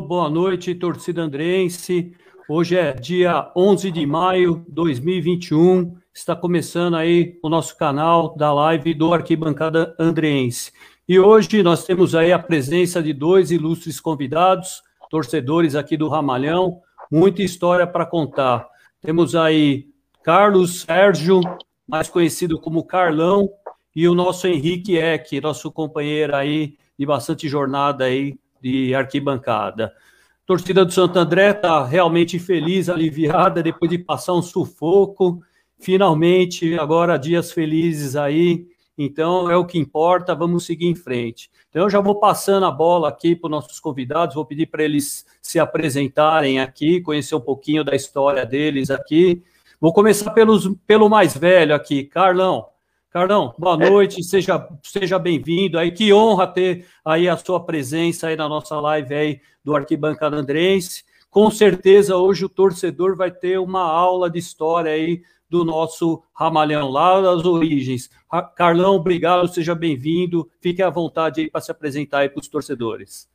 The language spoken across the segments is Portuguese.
Boa noite, torcida andrense. Hoje é dia 11 de maio de 2021. Está começando aí o nosso canal da live do Arquibancada Andrense. E hoje nós temos aí a presença de dois ilustres convidados, torcedores aqui do Ramalhão. Muita história para contar. Temos aí Carlos Sérgio, mais conhecido como Carlão, e o nosso Henrique Eck, nosso companheiro aí de bastante jornada aí de arquibancada. A torcida do Santo André está realmente feliz, aliviada, depois de passar um sufoco. Finalmente, agora dias felizes aí. Então, é o que importa, vamos seguir em frente. Então, eu já vou passando a bola aqui para os nossos convidados, vou pedir para eles se apresentarem aqui, conhecer um pouquinho da história deles aqui. Vou começar pelos, pelo mais velho aqui, Carlão. Carlão, boa noite, seja, seja bem-vindo aí, que honra ter aí a sua presença aí na nossa live aí do Arquibancada Andrense. Com certeza hoje o torcedor vai ter uma aula de história aí do nosso Ramalhão, lá das origens. Carlão, obrigado, seja bem-vindo, fique à vontade aí para se apresentar aí para os torcedores.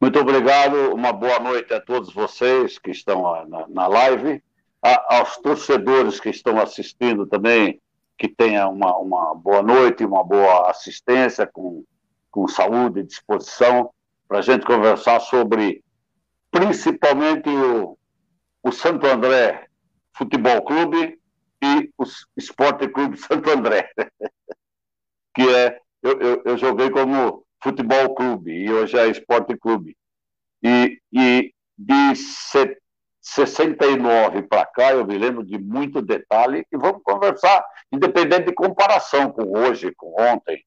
Muito obrigado, uma boa noite a todos vocês que estão na, na live, a, aos torcedores que estão assistindo também que tenha uma, uma boa noite, uma boa assistência, com, com saúde e disposição, para a gente conversar sobre principalmente o, o Santo André Futebol Clube e o Esporte Clube Santo André, que é, eu, eu, eu, joguei como Futebol Clube e hoje é Esporte Clube. E, e de 69 para cá, eu me lembro de muito detalhe e vamos conversar, independente de comparação com hoje, com ontem.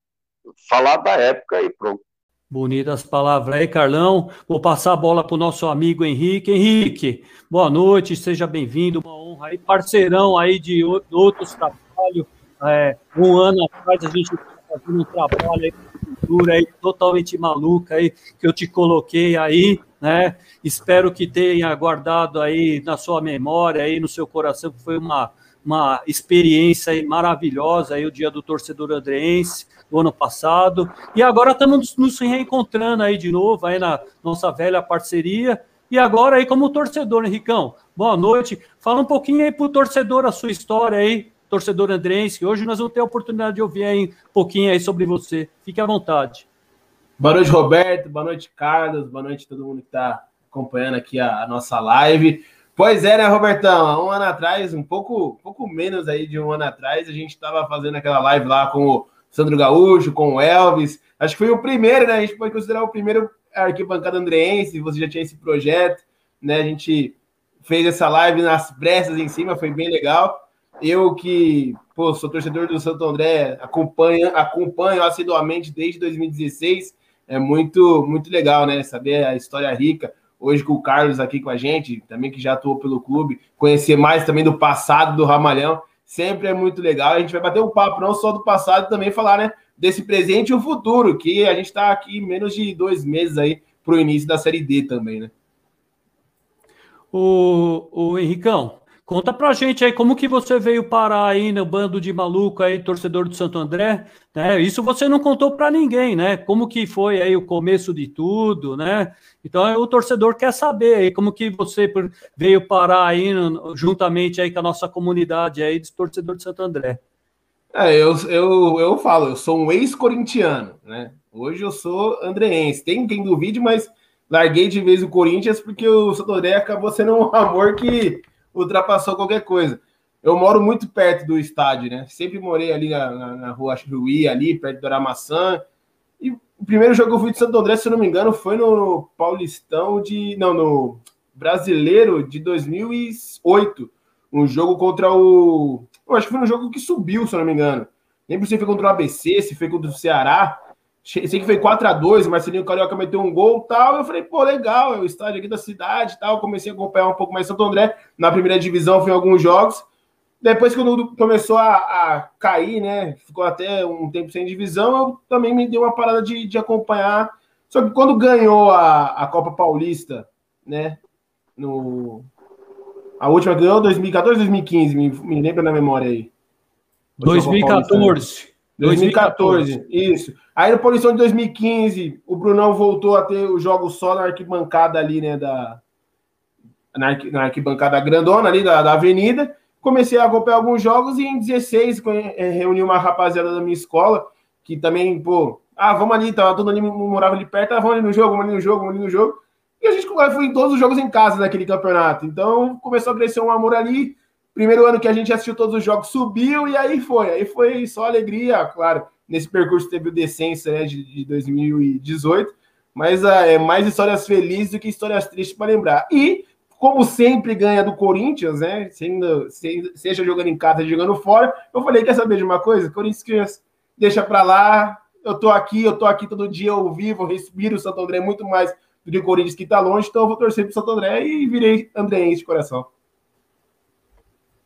Falar da época e pronto. Bonitas palavras aí, Carlão. Vou passar a bola para o nosso amigo Henrique. Henrique, boa noite, seja bem-vindo, uma honra aí, parceirão aí de outros trabalhos. É, um ano atrás a gente fazendo um trabalho aí, cultura aí totalmente maluca aí, que eu te coloquei aí, né? Espero que tenha guardado aí na sua memória, aí no seu coração, que foi uma, uma experiência maravilhosa aí o dia do torcedor andreense do ano passado. E agora estamos nos reencontrando aí de novo aí na nossa velha parceria. E agora aí como torcedor, Henricão, boa noite. Fala um pouquinho aí para o torcedor a sua história aí, torcedor andrense. Hoje nós vamos ter a oportunidade de ouvir aí um pouquinho aí sobre você. Fique à vontade. Boa noite, Roberto. Boa noite, Carlos. Boa noite todo mundo que está acompanhando aqui a, a, nossa live. Pois é, né, Robertão? Um ano atrás, um pouco, pouco menos aí de um ano atrás, a gente estava fazendo aquela live lá com o Sandro Gaúcho, com o Elvis. Acho que foi o primeiro, né? A gente pode considerar o primeiro arquibancada andreense. Você já tinha esse projeto, né? A gente fez essa live nas pressas em cima, foi bem legal. Eu que pô, sou torcedor do Santo André, acompanho, acompanho assiduamente desde 2016 é muito, muito legal, né? Saber a história rica. Hoje com o Carlos aqui com a gente, também que já atuou pelo clube, conhecer mais também do passado do Ramalhão, sempre é muito legal. A gente vai bater um papo não só do passado, também falar, né, desse presente e o futuro, que a gente está aqui menos de dois meses aí para o início da Série D também, né? O, o Henricão, Conta pra gente aí como que você veio parar aí no bando de maluco aí, torcedor do Santo André, né? Isso você não contou para ninguém, né? Como que foi aí o começo de tudo, né? Então o torcedor quer saber aí como que você veio parar aí juntamente aí com a nossa comunidade aí de torcedor de Santo André. É, eu, eu, eu falo, eu sou um ex-corintiano, né? Hoje eu sou andreense. Tem quem duvide, mas larguei de vez o Corinthians porque o Santo André acabou sendo um amor que ultrapassou qualquer coisa. Eu moro muito perto do estádio, né? Sempre morei ali na, na, na rua Chuí, ali, perto do Aramaçã. E o primeiro jogo que eu fui de Santo André, se não me engano, foi no Paulistão de. Não, no Brasileiro de 2008. Um jogo contra o. Eu acho que foi um jogo que subiu, se não me engano. Lembro se foi contra o ABC, se foi contra o Ceará. Sei que foi 4 a 2 o Marcelinho Carioca meteu um gol tal. Eu falei, pô, legal, é o estádio aqui da cidade tal. Comecei a acompanhar um pouco mais Santo André. Na primeira divisão, fui em alguns jogos. Depois que o começou a, a, cair, né? Ficou até um tempo sem divisão, eu também me dei uma parada de, de acompanhar. Só que quando ganhou a, a Copa Paulista, né? No, a última ganhou 2014 2015, me, me lembra na memória aí. 2014. 2014, 2014, isso. Aí no Paulistão de 2015, o Brunão voltou a ter o jogo só na arquibancada ali, né, da... Na, arquibancada grandona ali da, da avenida. Comecei a acompanhar alguns jogos e em 16 eh, reuni uma rapaziada da minha escola, que também, pô, ah, vamos ali, tava todo ali, morava ali perto, ah, vamos ali no jogo, vamos ali no jogo, vamos ali no jogo. E a gente foi em todos os jogos em casa naquele campeonato. Então começou a crescer um amor ali. Primeiro ano que a gente assistiu todos os jogos, subiu e aí foi. Aí foi só alegria, claro. Nesse percurso teve o Decência né, de, de 2018. Mas ah, é mais histórias felizes do que histórias tristes para lembrar. E, como sempre ganha do Corinthians, né? Sendo, seja jogando em casa, jogando fora, eu falei: quer saber de uma coisa? Corinthians deixa para lá. Eu tô aqui, eu tô aqui todo dia ao vivo, respiro o Santo André muito mais do que o Corinthians que está longe, então eu vou torcer para o Santo André e virei andreense de coração.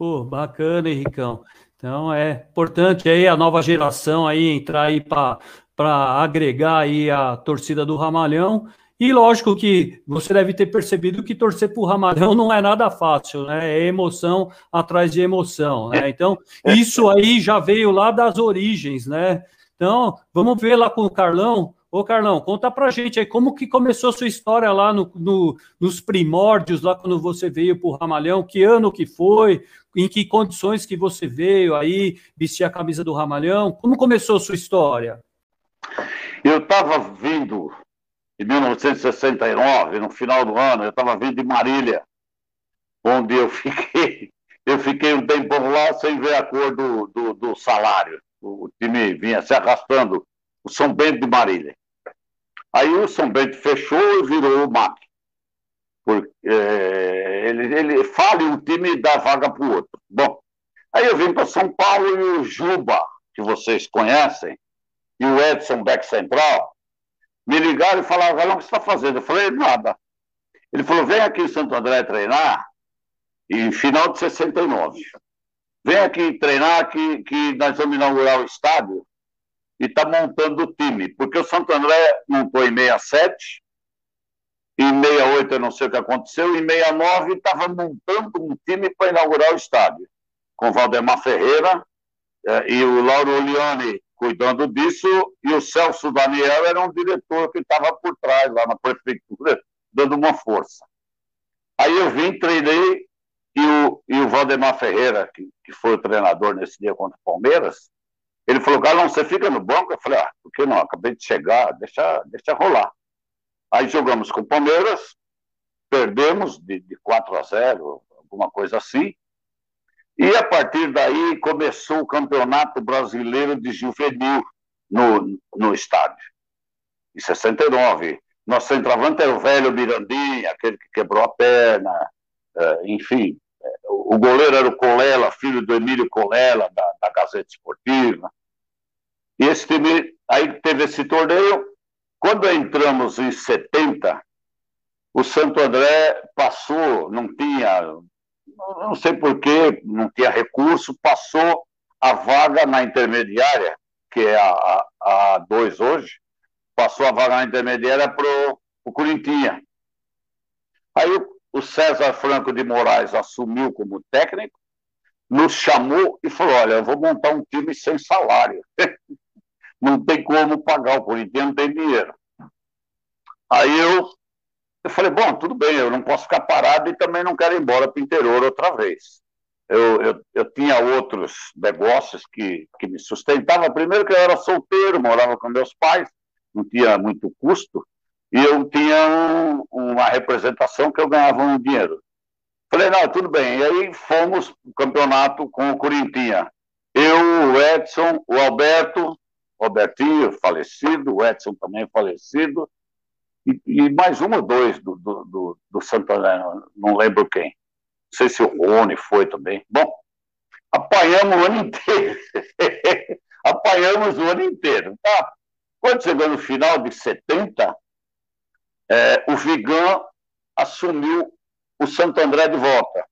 Pô, bacana, Henricão. Então é importante aí a nova geração aí entrar aí para agregar aí a torcida do Ramalhão. E lógico que você deve ter percebido que torcer para o Ramalhão não é nada fácil, né? É emoção atrás de emoção, né? Então, isso aí já veio lá das origens, né? Então, vamos ver lá com o Carlão Ô, Carlão, conta pra gente aí como que começou a sua história lá no, no, nos primórdios, lá quando você veio pro Ramalhão, que ano que foi, em que condições que você veio aí, vestir a camisa do Ramalhão, como começou a sua história? Eu estava vindo em 1969, no final do ano, eu estava vindo de Marília, onde eu fiquei, eu fiquei um tempo lá sem ver a cor do, do, do salário. O time vinha se arrastando, o São Bento de Marília. Aí o São Bento fechou e virou o MAC. Porque, é, ele, ele fala e o time dá vaga para o outro. Bom, aí eu vim para São Paulo e o Juba, que vocês conhecem, e o Edson Beck Central, me ligaram e falaram, Galão, o que você está fazendo? Eu falei, nada. Ele falou, vem aqui em Santo André treinar, em final de 69. Vem aqui treinar que, que nós vamos inaugurar o estádio e está montando o time, porque o Santo André montou em 67, em 68 eu não sei o que aconteceu, em 69 estava montando um time para inaugurar o estádio, com Valdemar Ferreira eh, e o Lauro Oliani cuidando disso, e o Celso Daniel era um diretor que estava por trás, lá na prefeitura, dando uma força. Aí eu vim, treinei, e o, e o Valdemar Ferreira, que, que foi o treinador nesse dia contra o Palmeiras, ele falou, Galão, você fica no banco? Eu falei, ah, por que não? Acabei de chegar, deixa, deixa rolar. Aí jogamos com o Palmeiras, perdemos de, de 4 a 0, alguma coisa assim. E a partir daí começou o Campeonato Brasileiro de Juvenil no, no estádio, em 69. Nosso centroavante era o velho Mirandinha, aquele que quebrou a perna, eh, enfim. O goleiro era o Colela, filho do Emílio Colela, da, da Gazeta Esportiva. E esse time, aí teve esse torneio. Quando entramos em 70, o Santo André passou, não tinha, não sei porquê, não tinha recurso, passou a vaga na intermediária, que é a, a, a dois hoje, passou a vaga na intermediária para o Corintinha. Aí o, o César Franco de Moraes assumiu como técnico, nos chamou e falou: Olha, eu vou montar um time sem salário. não tem como pagar, o Corinthians não tem dinheiro. Aí eu, eu falei, bom, tudo bem, eu não posso ficar parado e também não quero ir embora para o interior outra vez. Eu, eu, eu, tinha outros negócios que, que me sustentavam. Primeiro que eu era solteiro, morava com meus pais, não tinha muito custo, e eu tinha um, uma representação que eu ganhava um dinheiro. Falei, não, tudo bem. E aí fomos o campeonato com o Corinthians. Eu, o Edson, o Alberto, Robertinho, falecido, o Edson também falecido, e, e mais um ou dois do, do, do, do Santana, não lembro quem. Não sei se o Rony foi também. Bom, apanhamos o ano inteiro. apanhamos o ano inteiro. Tá? Quando chegou no final de 70, é, o Vigan assumiu o Santo André de volta.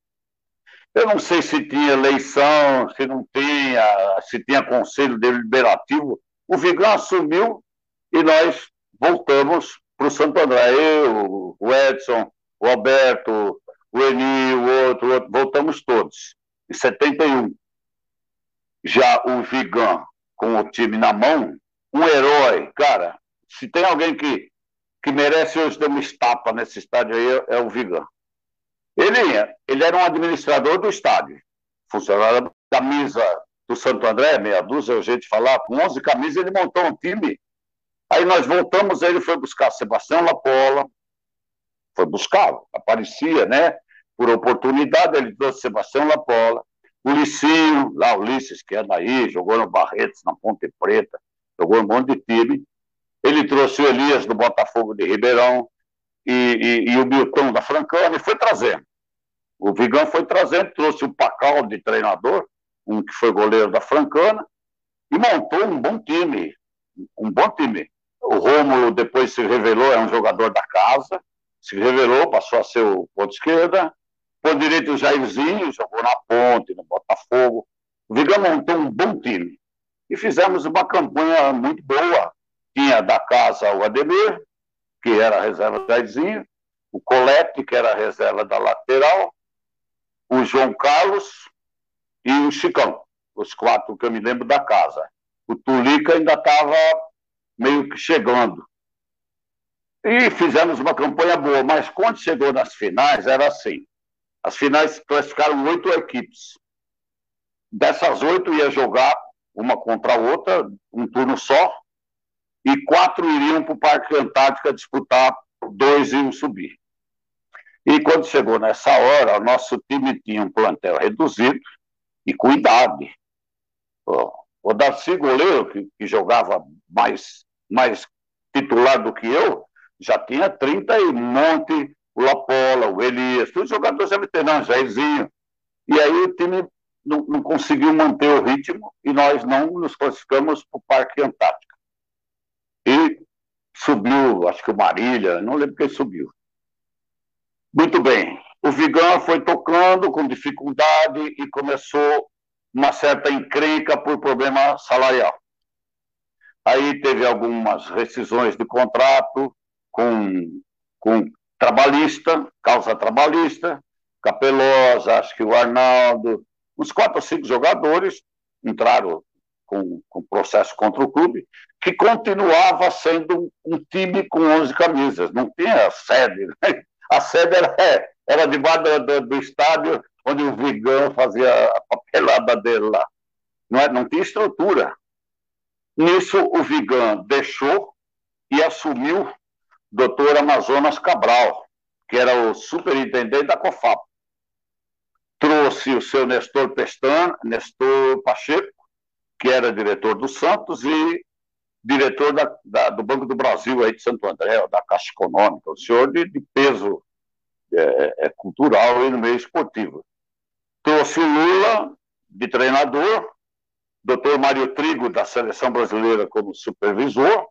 Eu não sei se tinha eleição, se não tinha, se tinha conselho deliberativo, o Vigão assumiu e nós voltamos para o Santo André. Eu, o Edson, o Alberto, o Eni, o outro, voltamos todos. Em 71. Já o Vigan com o time na mão, um herói, cara. Se tem alguém que, que merece hoje dar uma estapa nesse estádio aí, é, o Vigan. Ele, ele era um administrador do estádio, funcionário da mesa do Santo André, meia dúzia, jeito de falar, com 11 camisas ele montou um time. Aí nós voltamos, ele foi buscar Sebastião Lapola, foi buscar, aparecia, né? Por oportunidade, ele trouxe Sebastião Lapola, o Licinho, lá Ulisses, que é daí, jogou no Barretos, na Ponte Preta, jogou um monte de time. Ele trouxe o Elias do Botafogo de Ribeirão e, e, e o Milton da Francana e foi trazendo. O Vigão foi trazendo, trouxe o Pacal de treinador, um que foi goleiro da Francana, e montou um bom time. Um bom time. O Rômulo depois se revelou, é um jogador da casa, se revelou, passou a ser o ponto esquerda. Por direito o Jairzinho, jogou na ponte, no Botafogo. O Vigão montou um bom time. E fizemos uma campanha muito boa. Tinha da casa o Ademir, que era a reserva do Jairzinho, o Colete, que era a reserva da lateral, o João Carlos e o Chicão, os quatro que eu me lembro da casa. O Tulica ainda estava meio que chegando. E fizemos uma campanha boa, mas quando chegou nas finais, era assim. As finais classificaram oito equipes. Dessas oito ia jogar uma contra a outra, um turno só, e quatro iriam para o Parque Antártica disputar, dois iam subir. E quando chegou nessa hora, o nosso time tinha um plantel reduzido e com idade. O Darcy Goleiro, que, que jogava mais, mais titular do que eu, já tinha 30 e monte, o Lapola, o Elias, todos os jogadores já veteranos, Jairzinho. E aí o time não, não, conseguiu manter o ritmo e nós não nos classificamos para o Parque Antártica. E subiu, acho que o Marília, não lembro quem subiu. Muito bem. O Vigão foi tocando com dificuldade e começou uma certa encrenca por problema salarial. Aí teve algumas rescisões de contrato, com, com trabalhista, causa trabalhista, Capelosa, acho que o Arnaldo, uns quatro ou cinco jogadores entraram com, com processo contra o clube, que continuava sendo um, um time com 11 camisas, não tinha sede. Né? A sede era, era debaixo do, do, estádio onde o Vigão fazia a papelada dele lá. Não, é, não tinha estrutura. Nisso, o Vigão deixou e assumiu doutor Amazonas Cabral, que era o superintendente da COFAP. Trouxe o seu Nestor Pestan, Nestor Pacheco, que era diretor do Santos e diretor da, da, do Banco do Brasil aí de Santo André, da Caixa Econômica, o senhor de, de peso é, é, cultural e no meio esportivo. Trouxe o Lula de treinador, doutor Mário Trigo da Seleção Brasileira como supervisor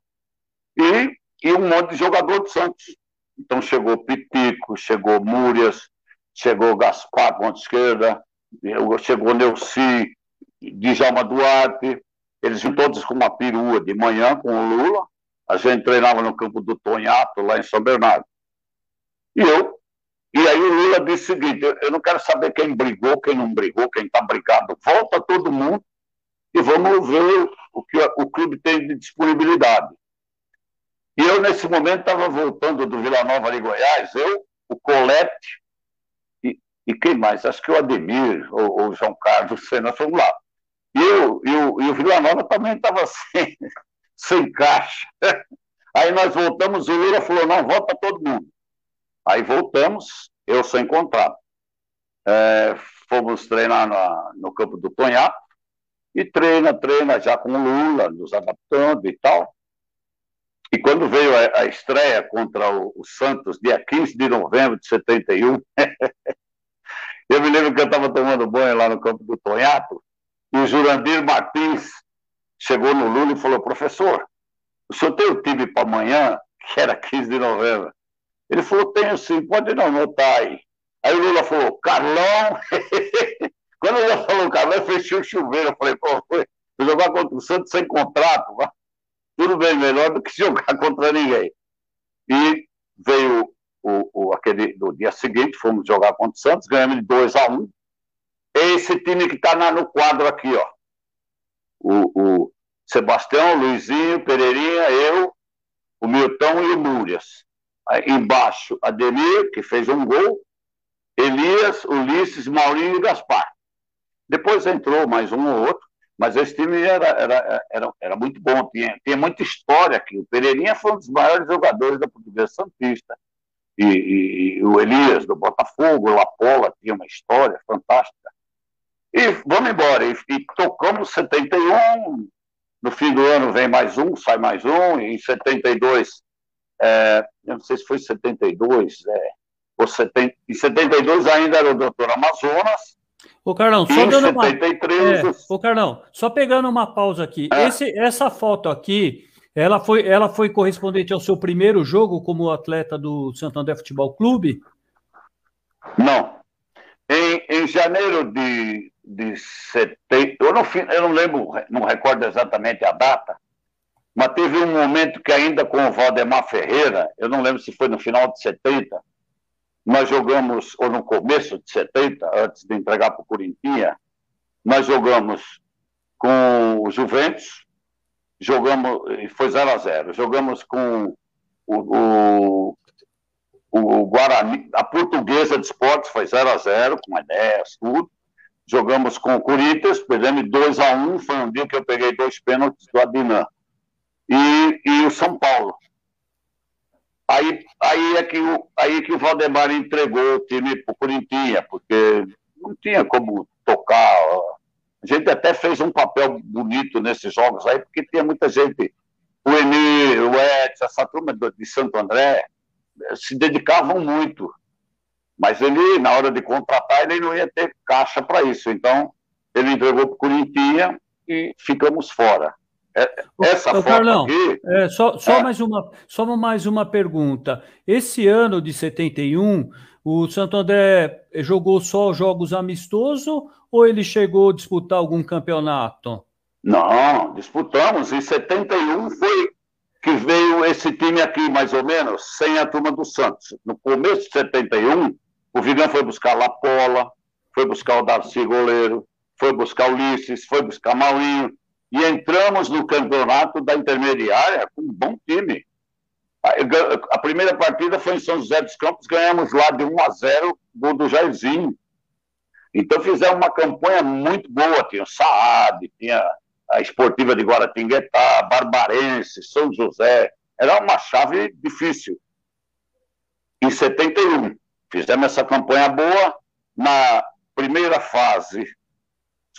e e um monte de jogador do Santos. Então chegou Pitico, chegou Múrias, chegou Gaspar, ponta esquerda, chegou Neuci, Djalma Duarte, eles todos com uma perua de manhã com o Lula, a gente treinava no campo do Tonhato, lá em São Bernardo. E eu, e aí o Lula disse o seguinte, eu não quero saber quem brigou, quem não brigou, quem está brigado, volta todo mundo e vamos ver o que o clube tem de disponibilidade. E eu, nesse momento, estava voltando do Vila Nova de Goiás, eu, o Colete e, e quem mais? Acho que o Ademir ou, o João Carlos Senna fomos lá. E, eu, e, o, Vila Nova também estava sem, sem caixa. Aí nós voltamos, o Lula falou, não, volta todo mundo. Aí voltamos, eu sem contrato. É, fomos treinar na, no campo do Tonhato, e treina, treina já com o Lula, nos adaptando e tal. E quando veio a, a estreia contra o, o, Santos, dia 15 de novembro de 71, eu me lembro que eu estava tomando banho lá no campo do Tonhato, e o Jurandir Martins chegou no Lula e falou: professor, o senhor tem o time para amanhã, que era 15 de novembro? Ele falou: tenho sim, pode não anotar aí. Aí o Lula falou: Carlão. Quando ele falou Carlão, fechou o chuveiro. Eu falei: pô, foi jogar contra o Santos sem contrato tudo bem melhor do que jogar contra ninguém. E veio o, o, aquele do dia seguinte, fomos jogar contra o Santos, ganhamos de 2 a 1 um. Esse time que está no quadro aqui, ó. O, o Sebastião, Luizinho, Pereirinha, eu, o Milton e o Múrias. Aí, embaixo, Ademir, que fez um gol, Elias, Ulisses, Maurinho e Gaspar. Depois entrou mais um ou outro, mas esse time era, era, era, era muito bom, tinha, tinha muita história aqui. O Pereirinha foi um dos maiores jogadores da Portuguesa Santista. E, e, e o Elias, do Botafogo, o Lapola, tinha uma história fantástica. E vamos embora. E, e tocamos 71, no fim do ano vem mais um, sai mais um, e em 72, é, eu não sei se foi 72, é, ou 70, em 72 ainda era o doutor Amazonas, Ô, Carlão, só dando 73, uma. É, ô, Carlão, só pegando uma pausa aqui. É. Esse, essa foto aqui, ela foi, ela foi correspondente ao seu primeiro jogo como atleta do Santander Futebol Clube? Não. Em, em janeiro de, de 70, eu não, eu não lembro, não recordo exatamente a data, mas teve um momento que ainda com o Valdemar Ferreira, eu não lembro se foi no final de 70, nós jogamos, ou no começo de 70, antes de entregar para o Corinthians, nós jogamos com o Juventus, jogamos, e foi 0 a 0 jogamos com o, o, o Guarani, a Portuguesa de Esportes foi 0 a 0 com ideias, tudo. Jogamos com o Corinthians, perdemos 2 a 1 foi um dia que eu peguei dois pênaltis do Adinã. E, e o São Paulo. Aí, aí, é que o, aí que o Valdemar entregou o time para o Corinthians, porque não tinha como tocar. A gente até fez um papel bonito nesses jogos aí, porque tinha muita gente, o Emir, o Edson, essa turma de Santo André, se dedicavam muito. Mas ele, na hora de contratar, ele não ia ter caixa para isso. Então, ele entregou para o Corinthians e ficamos fora. É, essa Ô, Carlão, aqui... É, só, só, é. mais uma, só mais uma pergunta. Esse ano de 71, o Santo André jogou só jogos amistosos ou ele chegou a disputar algum campeonato? Não, disputamos. Em 71 foi que veio esse time aqui, mais ou menos, sem a turma do Santos. No começo de 71, o Vigão foi buscar Lapola, foi buscar o Darcy Goleiro, foi buscar o Ulisses, foi buscar Maurinho, e entramos no campeonato da intermediária com um bom time. A primeira partida foi em São José dos Campos, ganhamos lá de 1 a 0, gol do Jairzinho. Então fizemos uma campanha muito boa, tinha o Saad, tinha a Esportiva de Guaratinguetá, Barbarense, São José, era uma chave difícil. Em 71, fizemos essa campanha boa, na primeira fase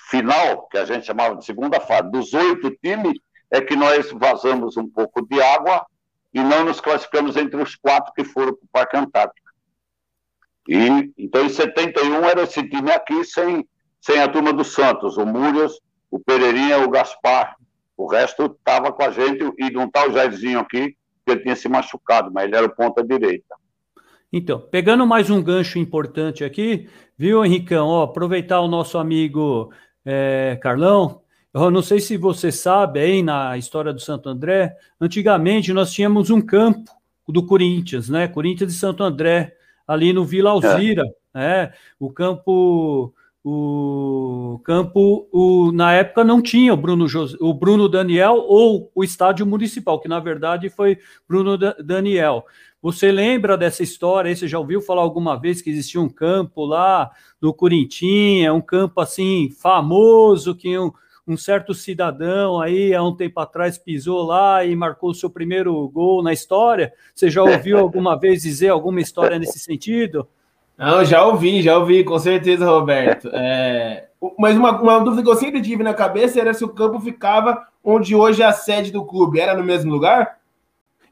final, que a gente chamava de segunda fase, dos oito times, é que nós vazamos um pouco de água e não nos classificamos entre os quatro que foram para o Parque Antártico. E, então, em 71, era esse time aqui sem, sem a turma do Santos, o Múrias, o Pereirinha, o Gaspar. O resto estava com a gente e não está o Jairzinho aqui, que ele tinha se machucado, mas ele era ponta direita. Então, pegando mais um gancho importante aqui, viu, Henricão? Ó, aproveitar o nosso amigo é, Carlão, eu não sei se você sabe aí na história do Santo André, antigamente nós tínhamos um campo do Corinthians, né? Corinthians de Santo André, ali no Vila Alzira, é. né? O campo o campo, o, na época não tinha o Bruno, José, o Bruno Daniel ou o estádio municipal, que na verdade foi Bruno Daniel. Você lembra dessa história? Você já ouviu falar alguma vez que existia um campo lá no Corintinha, um campo assim famoso que um, um certo cidadão aí há um tempo atrás pisou lá e marcou o seu primeiro gol na história? Você já ouviu alguma vez dizer alguma história nesse sentido? Não, já ouvi, já ouvi, com certeza, Roberto. É... Mas uma, uma dúvida que eu sempre tive na cabeça era se o campo ficava onde hoje é a sede do clube. Era no mesmo lugar?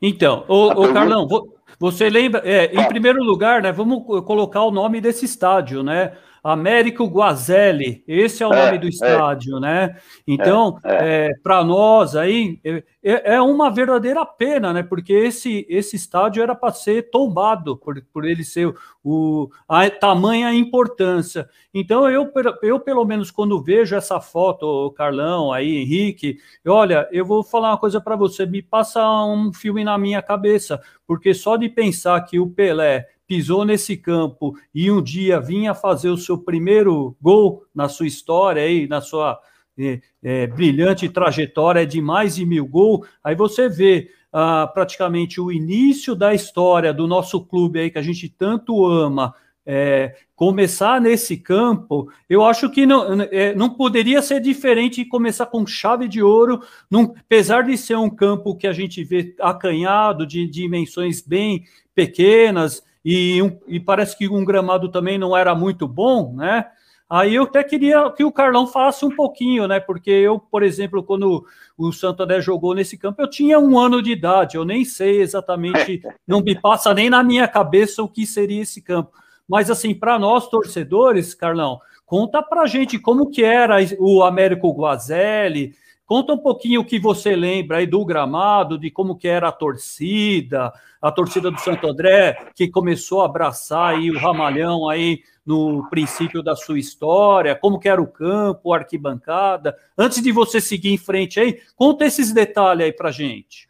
Então, ô, ô Carlão, vou, você lembra, é, em primeiro lugar, né, vamos colocar o nome desse estádio, né? Américo Guazelli, esse é o é, nome do é. estádio, é, né? Então, é, é. para nós aí, é, é, uma verdadeira pena, né? Porque esse, esse estádio era para ser tombado, por, por ele ser o, a tamanha importância. Então, eu, eu, pelo menos, quando vejo essa foto, Carlão, aí, Henrique, olha, eu vou falar uma coisa para você, me passa um filme na minha cabeça, porque só de pensar que o Pelé pisou nesse campo e um dia vinha fazer o seu primeiro gol na sua história aí, na sua é, é, brilhante trajetória de mais de mil gols. Aí você vê ah, praticamente o início da história do nosso clube aí que a gente tanto ama. É, começar nesse campo, eu acho que não, é, não poderia ser diferente começar com chave de ouro, num, apesar de ser um campo que a gente vê acanhado, de, de dimensões bem pequenas, e, um, e parece que um gramado também não era muito bom, né? Aí eu até queria que o Carlão falasse um pouquinho, né? Porque eu, por exemplo, quando o Santo André jogou nesse campo, eu tinha um ano de idade, eu nem sei exatamente, não me passa nem na minha cabeça o que seria esse campo. Mas assim, para nós torcedores, Carlão, conta pra gente como que era o Américo Guazelli, Conta um pouquinho o que você lembra aí do gramado, de como que era a torcida, a torcida do Santo André, que começou a abraçar aí o Ramalhão aí no princípio da sua história, como que era o campo, a arquibancada. Antes de você seguir em frente aí, conta esses detalhes aí pra gente.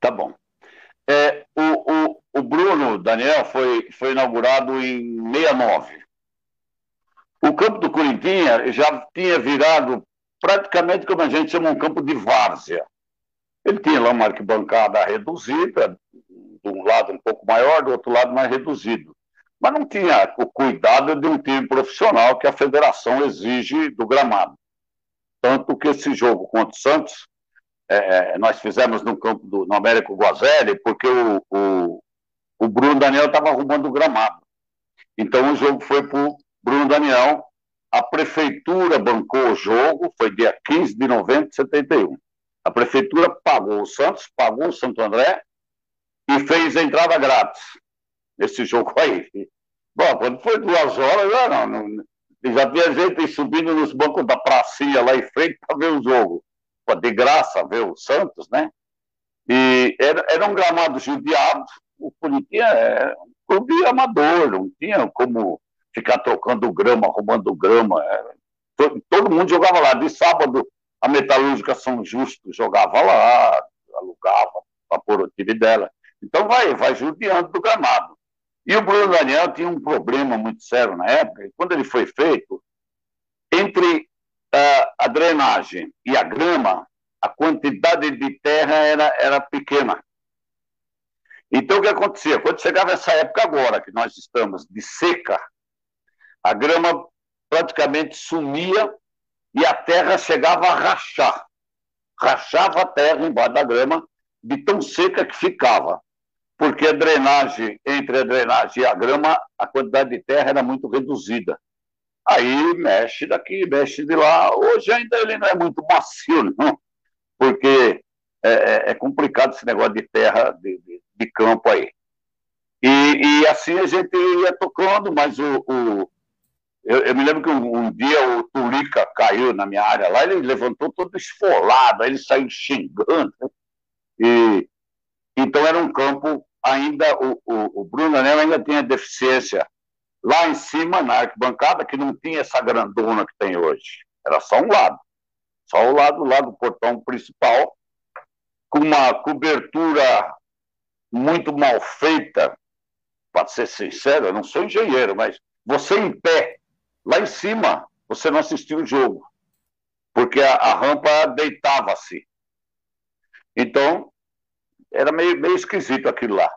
Tá bom. É, o, o, o Bruno Daniel foi, foi inaugurado em 69. O campo do Corinthians já tinha virado praticamente como a gente chama um campo de várzea. Ele tinha lá uma arquibancada reduzida, de um lado um pouco maior, do outro lado mais reduzido. Mas não tinha o cuidado de um time profissional que a federação exige do gramado. Tanto que esse jogo contra o Santos, é, é nós fizemos no campo do no Américo Guazelli, porque o, o, o Bruno Daniel estava arrumando o gramado. Então o jogo foi para o Bruno Daniel, a prefeitura bancou o jogo, foi dia 15 de novembro de 71. A prefeitura pagou o Santos, pagou o Santo André e fez a entrada grátis nesse jogo aí. Bom, quando foi duas horas, já, não, não, já tinha gente subindo nos bancos da pracinha lá em frente para ver o jogo. De graça ver o Santos, né? E era, era um gramado judiado. O Curitiba é um clube amador, não tinha como ficar trocando grama, roubando grama. É, todo mundo jogava lá. De sábado, a Metalúrgica São Justo jogava lá, alugava para pôr o time dela. Então vai, vai judiando do gramado. E o Bruno Daniel tinha um problema muito sério na época, quando ele foi feito, entre uh, a drenagem e a grama, a quantidade de terra era, era pequena. Então, o que acontecia? Quando chegava essa época agora, que nós estamos de seca, a grama praticamente sumia e a terra chegava a rachar. Rachava a terra embaixo da grama, de tão seca que ficava. Porque a drenagem, entre a drenagem e a grama, a quantidade de terra era muito reduzida. Aí mexe daqui, mexe de lá. Hoje ainda ele não é muito macio, não, porque é, é, é complicado esse negócio de terra, de, de, de campo aí. E, e, assim a gente ia tocando, mas o, o, eu, eu, me lembro que um, um, dia o Turica caiu na minha área lá, ele levantou todo esfolado, aí ele saiu xingando. E, então era um campo ainda, o, o, o Bruno Anel ainda tinha deficiência lá em cima, na arquibancada, que não tinha essa grandona que tem hoje. Era só um lado. Só o lado lá do portão principal, com uma cobertura muito mal feita, para ser sincero, eu não sou engenheiro, mas você em pé Lá em cima, você não assistiu o jogo, porque a, a rampa deitava-se. Então, era meio, meio esquisito aquilo lá.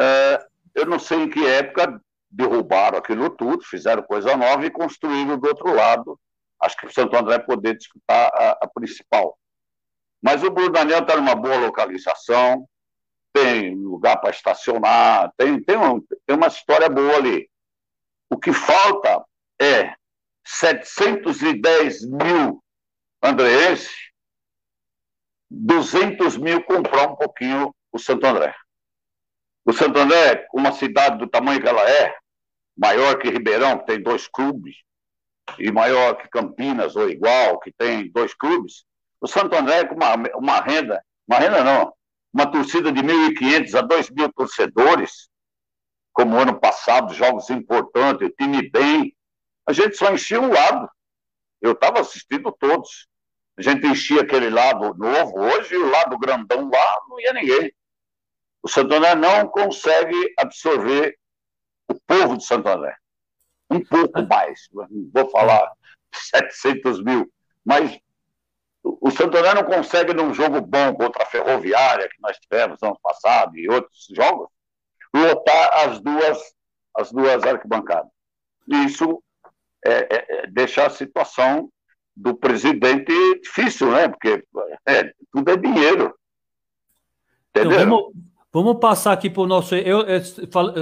É, eu não sei em que época derrubaram aquilo tudo, fizeram coisa nova e construíram do outro lado. Acho que o Santo André poder disputar a, a principal. Mas o Bruno Daniel está numa boa localização, tem lugar para estacionar, tem, tem, um, tem uma história boa ali. O que falta é 710 mil andreenses, 200 mil comprar um pouquinho o Santo André. O Santo André, uma cidade do tamanho que ela é, maior que Ribeirão, que tem dois clubes, e maior que Campinas, ou igual, que tem dois clubes, o Santo André com uma, uma renda, uma renda não, uma torcida de 1.500 a 2.000 torcedores, como ano passado, jogos importantes, time bem. A gente só enchia um lado. Eu estava assistindo todos. A gente enchia aquele lado novo, hoje o lado grandão lá não ia ninguém. O Santo André não consegue absorver o povo de Santo André. Um pouco mais. Vou falar 700 mil. Mas o Santander não consegue, num jogo bom contra a Ferroviária, que nós tivemos ano passado, e outros jogos, lotar as duas, as duas arquibancadas. Isso é, é, é deixa a situação do presidente difícil, né? Porque é, tudo é dinheiro. Então, Entendeu? Então, vamos, vamos passar aqui para o nosso. Eu, eu,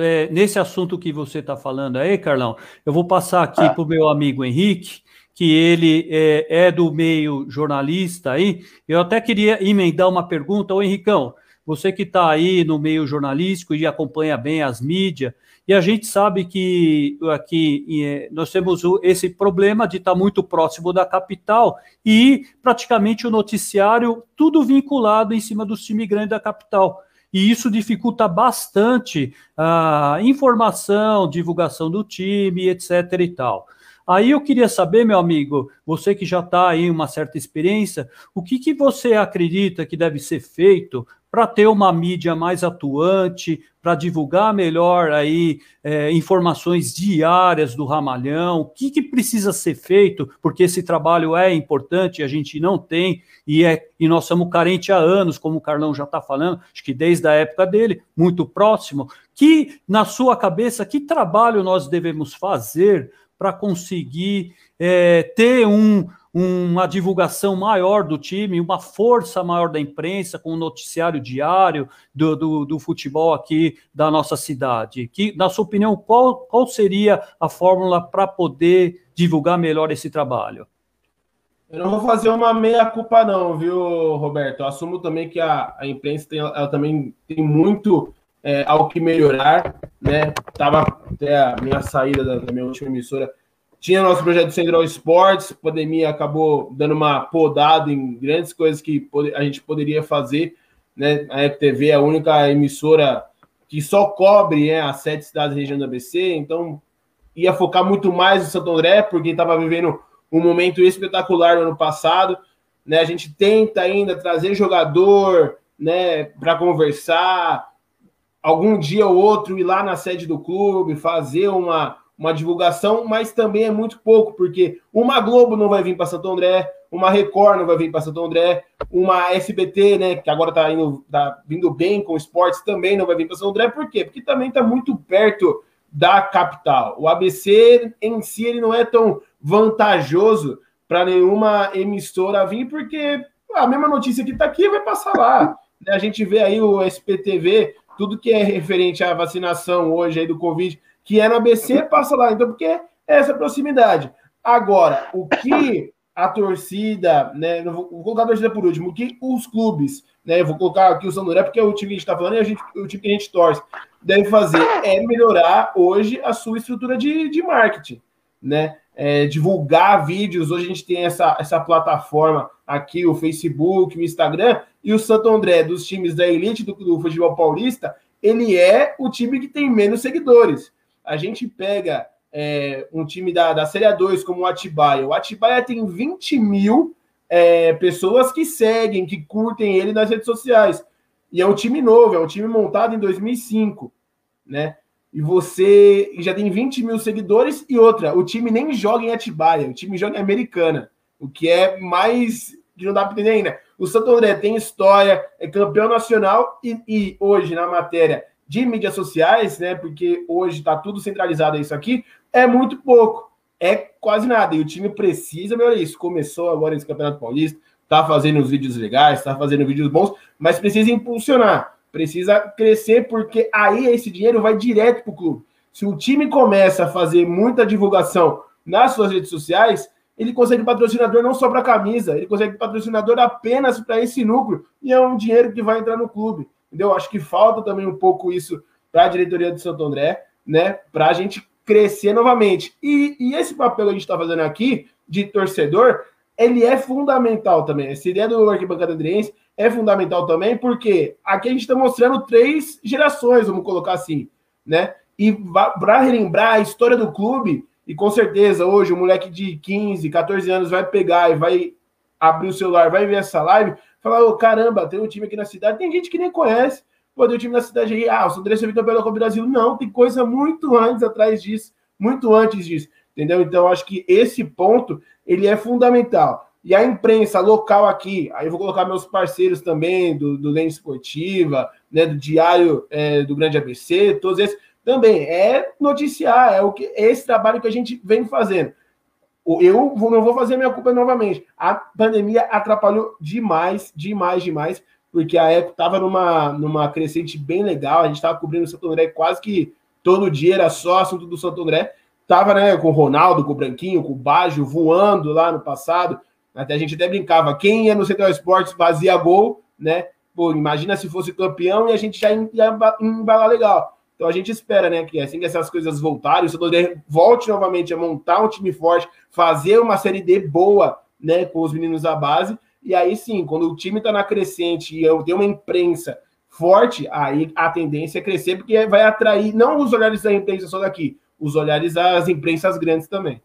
é, nesse assunto que você está falando aí, Carlão, eu vou passar aqui ah. para o meu amigo Henrique, que ele é, é, do meio jornalista aí. Eu até queria emendar uma pergunta, ô Henricão. Você que está aí no meio jornalístico e acompanha bem as mídias, e a gente sabe que aqui é, nós temos esse problema de estar tá muito próximo da capital e praticamente o noticiário tudo vinculado em cima dos times grandes da capital. E isso dificulta bastante a informação, divulgação do time, etc. e tal. Aí eu queria saber, meu amigo, você que já está aí uma certa experiência, o que, que você acredita que deve ser feito para ter uma mídia mais atuante, para divulgar melhor aí é, informações diárias do Ramalhão, o que, que precisa ser feito, porque esse trabalho é importante, a gente não tem, e, é, e nós somos carentes há anos, como o Carlão já está falando, acho que desde a época dele, muito próximo, que na sua cabeça, que trabalho nós devemos fazer para conseguir é, ter um, uma divulgação maior do time, uma força maior da imprensa, com o noticiário diário do, do, do, futebol aqui da nossa cidade. Que, na sua opinião, qual, qual seria a fórmula para poder divulgar melhor esse trabalho? Eu não vou fazer uma meia-culpa, não, viu, Roberto? Eu assumo também que a, a imprensa tem, ela também tem muito é, ao que melhorar, né? Tava até a minha saída da, da minha última emissora. Tinha nosso projeto Central Esportes, pandemia acabou dando uma podada em grandes coisas que a gente poderia fazer, né? A EPTV é a única emissora que só cobre né, as sete cidades da região do ABC, então ia focar muito mais no Santo André, porque estava vivendo um momento espetacular no ano passado. Né? A gente tenta ainda trazer jogador né, para conversar, algum dia ou outro ir lá na sede do clube, fazer uma, uma divulgação, mas também é muito pouco, porque uma Globo não vai vir para Santo André, uma Record não vai vir para Santo André, uma SBT, né, que agora está indo, tá vindo bem com esportes, também não vai vir para Santo André, por quê? Porque também está muito perto da capital. O ABC em si ele não é tão vantajoso para nenhuma emissora vir, porque a mesma notícia que está aqui vai passar lá. A gente vê aí o SPTV tudo que é referente à vacinação hoje aí do Covid, que é no ABC, passa lá. Então, porque é essa proximidade. Agora, o que a torcida, né? Vou, colocar a torcida por último, o que os clubes, né? vou colocar aqui o São André, porque é o time que a gente está falando e a gente, o time que a gente torce, deve fazer é melhorar hoje a sua estrutura de, de marketing, né? É, divulgar vídeos. Hoje a gente tem essa, essa plataforma aqui, o Facebook, o Instagram, e o Santo André, dos times da elite do, do futebol paulista, ele é o time que tem menos seguidores. A gente pega é, um time da, da Série A2 como o Atibaia. O Atibaia tem 20 mil é, pessoas que seguem, que curtem ele nas redes sociais. E é um time novo, é um time montado em 2005, né? E você já tem 20 mil seguidores e outra, o time nem joga em Atibaia, o time joga em Americana, o que é mais que não dá para entender ainda. O Santo André tem história, é campeão nacional e, e hoje na matéria de mídias sociais, né? Porque hoje está tudo centralizado isso aqui, é muito pouco, é quase nada. E o time precisa melhorar isso. Começou agora esse Campeonato Paulista, tá fazendo os vídeos legais, tá fazendo vídeos bons, mas precisa impulsionar, precisa crescer, porque aí esse dinheiro vai direto para o clube. Se o time começa a fazer muita divulgação nas suas redes sociais, ele consegue patrocinador não só para camisa, ele consegue patrocinador apenas para esse núcleo, e é um dinheiro que vai entrar no clube. Entendeu? Acho que falta também um pouco isso para a diretoria do Santo André, né? Para a gente crescer novamente. E, e esse papel que a gente está fazendo aqui, de torcedor, ele é fundamental também. Essa ideia do arquibancada andriense é fundamental também, porque aqui a gente está mostrando três gerações, vamos colocar assim, né? E para relembrar a história do clube, e com certeza, hoje, o moleque de 15, 14 anos vai pegar e vai abrir o celular, vai ver essa live, falar: oh, caramba, tem um time aqui na cidade. Tem gente que nem conhece. Pô, tem um time na cidade aí. Ah, o São André Vitor pela Copa do Brasil. Não, tem coisa muito antes atrás disso, muito antes disso. entendeu? Então, acho que esse ponto ele é fundamental. E a imprensa local aqui, aí eu vou colocar meus parceiros também, do, do Esportiva, né, do Diário é, do Grande ABC, todos esses, também é noticiar, é o que é esse trabalho que a gente vem fazendo. Eu não vou fazer minha culpa novamente. A pandemia atrapalhou demais, demais, demais, porque a Eco estava numa, numa crescente bem legal. A gente estava cobrindo o Santo André quase que todo dia, era só assunto do Santo André. Tava né, com o Ronaldo, com o Branquinho, com o Baggio voando lá no passado. Até a gente até brincava, quem ia no Central Esportes fazia gol, né? Pô, imagina se fosse campeão e a gente já ia embalar legal. Então a gente espera, né, que assim que essas coisas voltarem, o Santo volte novamente a montar um time forte, fazer uma série D boa, né, com os meninos da base. E aí sim, quando o time está na crescente e eu tenho uma imprensa forte, aí a tendência é crescer, porque vai atrair não os olhares da imprensa só daqui, os olhares das imprensas grandes também.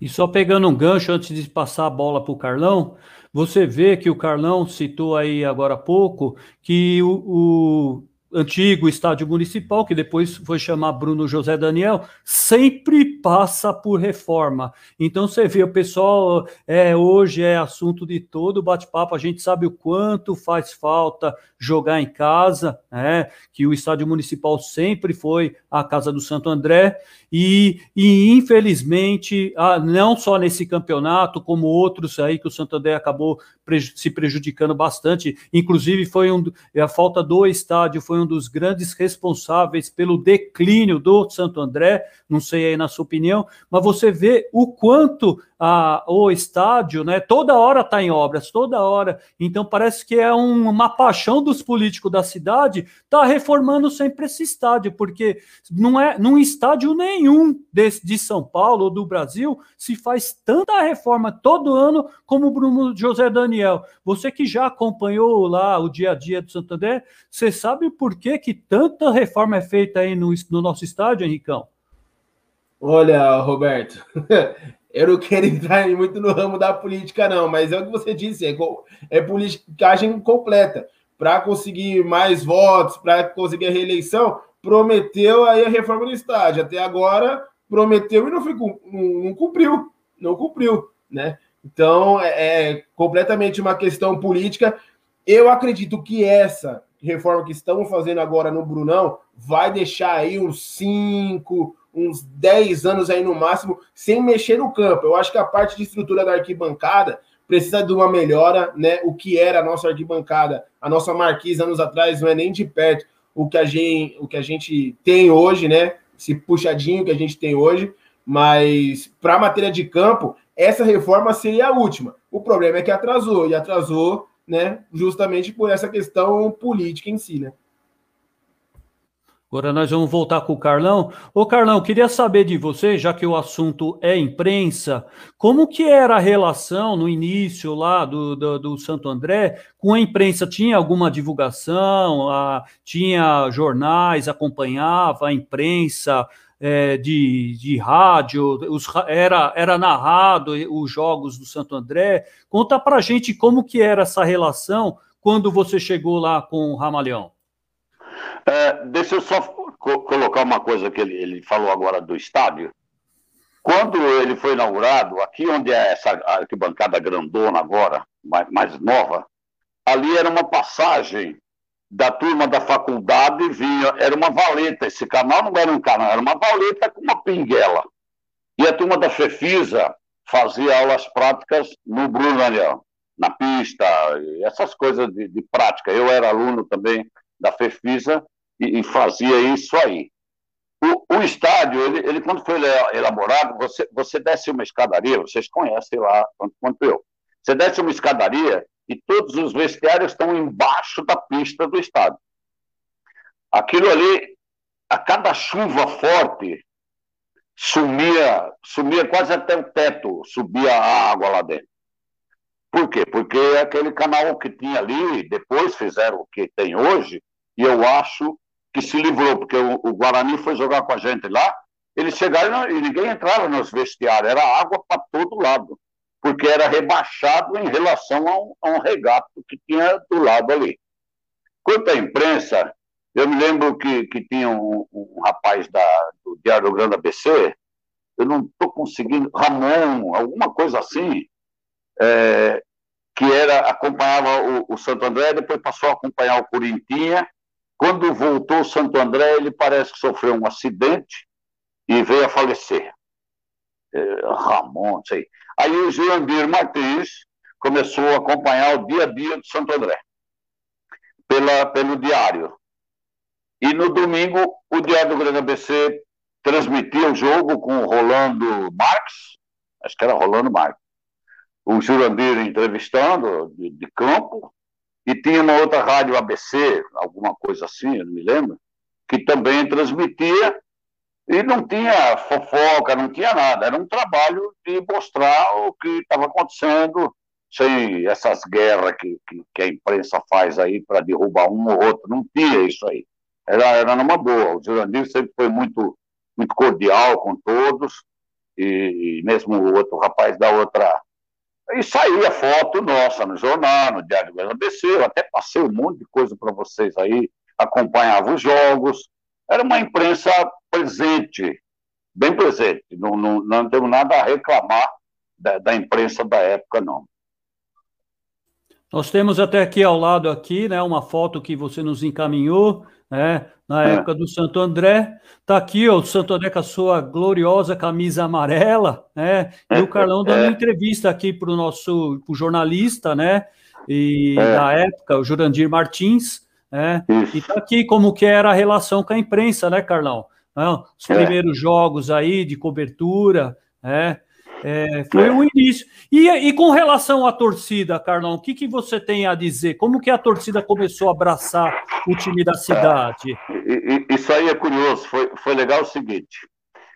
E só pegando um gancho antes de passar a bola para o Carlão, você vê que o Carlão citou aí agora há pouco que o, o antigo estádio municipal, que depois foi chamar Bruno José Daniel, sempre passa por reforma. Então você vê, o pessoal é, hoje é assunto de todo bate-papo, a gente sabe o quanto faz falta jogar em casa, né? que o estádio municipal sempre foi a casa do Santo André, e, e infelizmente, não só nesse campeonato, como outros aí que o Santo André acabou se prejudicando bastante, inclusive foi um, a falta do estádio foi um dos grandes responsáveis pelo declínio do Santo André, não sei aí na sua opinião, mas você vê o quanto a, o estádio, né, toda hora está em obras, toda hora, então parece que é um, uma paixão dos políticos da cidade, tá reformando sempre esse estádio, porque não é num estádio nenhum de, de São Paulo ou do Brasil se faz tanta reforma todo ano como o Bruno José Daniel. Você que já acompanhou lá o dia a dia do Santander, você sabe por que, que tanta reforma é feita aí no, no nosso estádio, Henricão? Olha, Roberto, eu não quero entrar muito no ramo da política, não, mas é o que você disse, é, é politicagem completa. Para conseguir mais votos, para conseguir a reeleição, prometeu aí a reforma do estádio. Até agora, prometeu e não, foi, não, não cumpriu, não cumpriu, né? Então, é, é completamente uma questão política. Eu acredito que essa reforma que estamos fazendo agora no Brunão vai deixar aí uns cinco, uns 10 anos aí no máximo, sem mexer no campo. Eu acho que a parte de estrutura da arquibancada precisa de uma melhora, né? O que era a nossa arquibancada, a nossa marquise anos atrás não é nem de perto o que a gente, o que a gente tem hoje, né? Esse puxadinho que a gente tem hoje, mas para a matéria de campo, essa reforma seria a última. O problema é que atrasou e atrasou, né? Justamente por essa questão política em si, né? Agora nós vamos voltar com o Carlão. Ô Carlão, queria saber de você, já que o assunto é imprensa, como que era a relação no início lá do, do, do Santo André com a imprensa? Tinha alguma divulgação? A, tinha jornais, acompanhava a imprensa é, de, de rádio? Os, era, era narrado os jogos do Santo André? Conta pra gente como que era essa relação quando você chegou lá com o Ramalhão. É, deixa eu só co colocar uma coisa que ele, ele falou agora do estádio. Quando ele foi inaugurado, aqui onde é essa arquibancada grandona agora, mais, mais nova, ali era uma passagem da turma da faculdade, vinha, era uma valeta, esse canal não era um canal, era uma valeta com uma pinguela. E a turma da Fefisa fazia aulas práticas no Bruno Daniel, na pista, essas coisas de, de prática. Eu era aluno também da Fefisa e, e fazia isso aí. O, o estádio, ele, ele, quando foi elaborado, você, você desce uma escadaria, vocês conhecem lá quanto, quanto eu. Você desce uma escadaria e todos os vestiários estão embaixo da pista do estádio. Aquilo ali, a cada chuva forte, sumia, sumia quase até o teto, subia a água lá dentro. Por quê? Porque aquele canal que tinha ali, depois fizeram o que tem hoje, e eu acho que se livrou, porque o, o Guarani foi jogar com a gente lá, eles chegaram e ninguém entrava nos vestiários, era água para todo lado, porque era rebaixado em relação a um, a um regato que tinha do lado ali. Quanto à imprensa, eu me lembro que, que tinha um, um rapaz da, do Diário Grande ABC, eu não estou conseguindo, Ramon, alguma coisa assim, é, que era acompanhava o, o, Santo André, depois passou a acompanhar o Corintinha. Quando voltou o Santo André, ele parece que sofreu um acidente e veio a falecer. Ramon, sei. Aí o Jurandir Martins começou a acompanhar o dia a dia do Santo André pela, pelo diário. E no domingo, o Diário do Grande ABC transmitia o jogo com o Rolando Marques, acho que era Rolando Marques, o Jurandir entrevistando de, de, campo, e tinha uma outra rádio ABC, alguma coisa assim, eu não me lembro, que também transmitia, e não tinha fofoca, não tinha nada, era um trabalho de mostrar o que estava acontecendo, sem essas guerras que, que, que a imprensa faz aí para derrubar um ou outro, não tinha isso aí. Era, era numa boa. O Jurandir sempre foi muito, muito cordial com todos, e, e mesmo o outro rapaz da outra e saía foto nossa no jornal, no Diário do ABC, eu até passei um monte de coisa para vocês aí, acompanhava os jogos. Era uma imprensa presente, bem presente. Não, não, não temos nada a reclamar da, da imprensa da época, não. Nós temos até aqui ao lado aqui, né, uma foto que você nos encaminhou, né, na é. época do Santo André. Tá aqui ó, o Santo André com a sua gloriosa camisa amarela, né? E o Carlão dando é. entrevista aqui para o nosso pro jornalista, né? E é. da época, o Jurandir Martins, né? Isso. E tá aqui como que era a relação com a imprensa, né, Carlão? Os é. primeiros jogos aí de cobertura, né? É, foi o início. E, e, com relação à torcida, Carlão, o que, que você tem a dizer? Como que a torcida começou a abraçar o time da cidade? É, isso aí é curioso. Foi, foi legal o seguinte.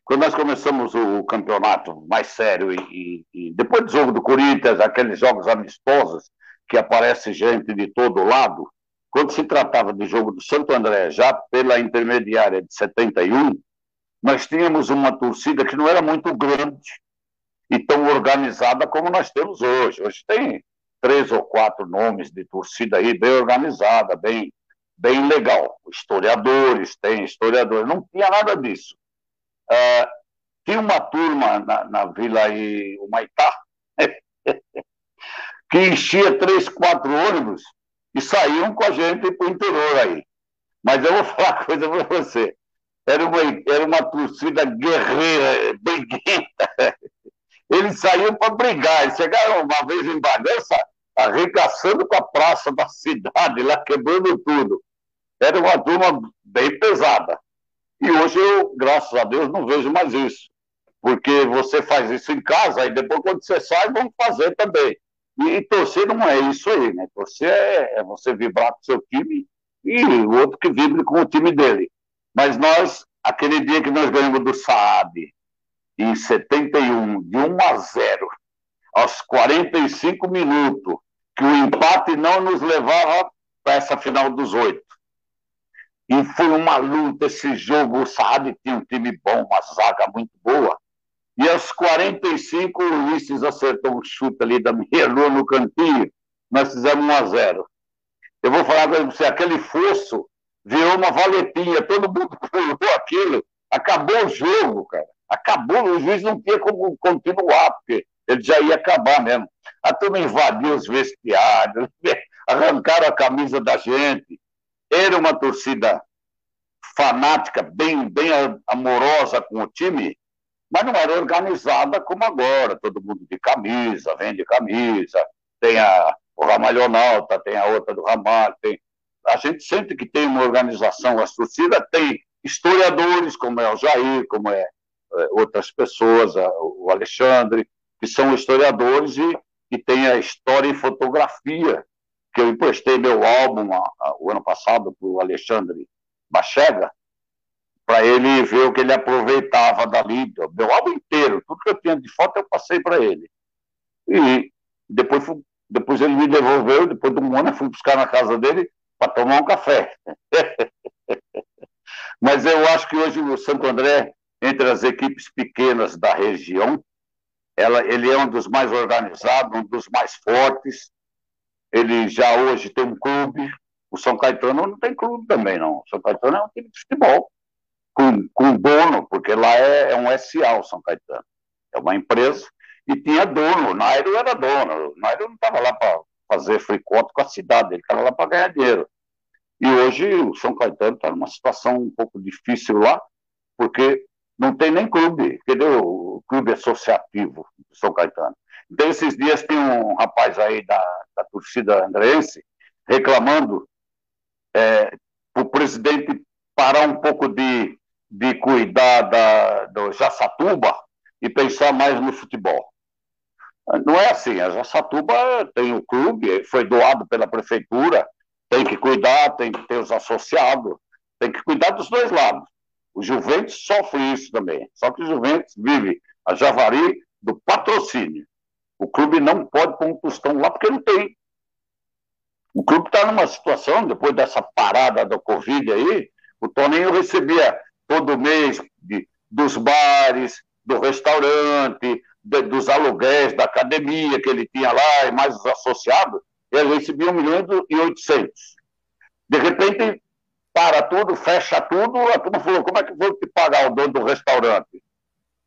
Quando nós começamos o campeonato mais sério e, e, e depois do jogo do Corinthians, aqueles jogos amistosos que aparece gente de todo lado, quando se tratava do jogo do Santo André, já pela intermediária de 71, nós tínhamos uma torcida que não era muito grande, e tão organizada como nós temos hoje. Hoje tem três ou quatro nomes de torcida aí bem organizada, bem, bem legal. Historiadores, tem historiadores, não tinha nada disso. Uh, tinha uma turma na, na Vila Humaitá, que enchia três, quatro ônibus e saíam com a gente para o interior aí. Mas eu vou falar uma coisa para você. Era uma, era uma torcida guerreira, briguenta. Eles saíam para brigar. Eles chegaram uma vez em Bragança, arregaçando com a praça da cidade, lá quebrando tudo. Era uma turma bem pesada. E hoje eu, graças a Deus, não vejo mais isso. Porque você faz isso em casa e depois, quando você sai, vão fazer também. E, torcer não é isso aí, né? Torcer é, é você vibrar com o seu time e o outro que vibre com o time dele. Mas nós, aquele dia que nós ganhamos do Saad, em 71, de 1 a 0, aos 45 minutos, que o empate não nos levava para essa final dos oito. E foi uma luta esse jogo. O Saad tinha um time bom, uma zaga muito boa. E aos 45, o Ulisses acertou um chute ali da minha lua no cantinho. Nós fizemos 1 a 0. Eu vou falar para você, aquele fosso virou uma valetinha, todo mundo pulou aquilo, acabou o jogo, cara. Acabou, o juiz não tinha como continuar, porque ele já ia acabar mesmo. A turma invadiu os vestiários, arrancaram a camisa da gente. Era uma torcida fanática, bem, bem amorosa com o time, mas não era organizada como agora. Todo mundo de camisa, vende camisa, tem a, o Ramalhonalta, tem a outra do Ramalho, tem... A gente sente que tem uma organização, as torcidas tem historiadores, como é o Jair, como é é, outras pessoas, o Alexandre, que são historiadores e, e tem a história em fotografia, que eu emprestei meu álbum a, a, o ano passado para o Alexandre Bachega, para ele ver o que ele aproveitava dali, meu álbum inteiro, tudo que eu tinha de foto eu passei para ele. E depois, depois ele me devolveu, depois de um ano eu fui buscar na casa dele para tomar um café. Mas eu acho que hoje o Santo André entre as equipes pequenas da região. Ela, ele é um dos mais organizados, um dos mais fortes. Ele já hoje tem um clube. O São Caetano não tem clube também, não. O São Caetano é um time de futebol, com, com dono, porque lá é, é um SA, o São Caetano. É uma empresa e tinha dono. O Nairo era dono. O Nairo não estava lá para fazer fricote com a cidade, ele estava lá para ganhar dinheiro. E hoje o São Caetano está numa situação um pouco difícil lá, porque não tem nem clube, entendeu? O clube associativo do São Caetano. Então, esses dias tem um rapaz aí da, da torcida andrense reclamando é, o presidente parar um pouco de, de cuidar da, do Jaçatuba e pensar mais no futebol. Não é assim, a Jaçatuba tem o clube, foi doado pela prefeitura, tem que cuidar, tem que ter os associados, tem que cuidar dos dois lados. O Juventus sofre isso também. Só que o Juventus vive a Javari do patrocínio. O clube não pode pôr um tostão lá porque não tem. O clube está numa situação, depois dessa parada da Covid aí, o Toninho recebia todo mês de, dos bares, do restaurante, de, dos aluguéis da academia que ele tinha lá e mais os associados, ele recebia 1 milhão e 800. De repente, para tudo, fecha tudo, a turma falou, como é que vou te pagar o dono do restaurante?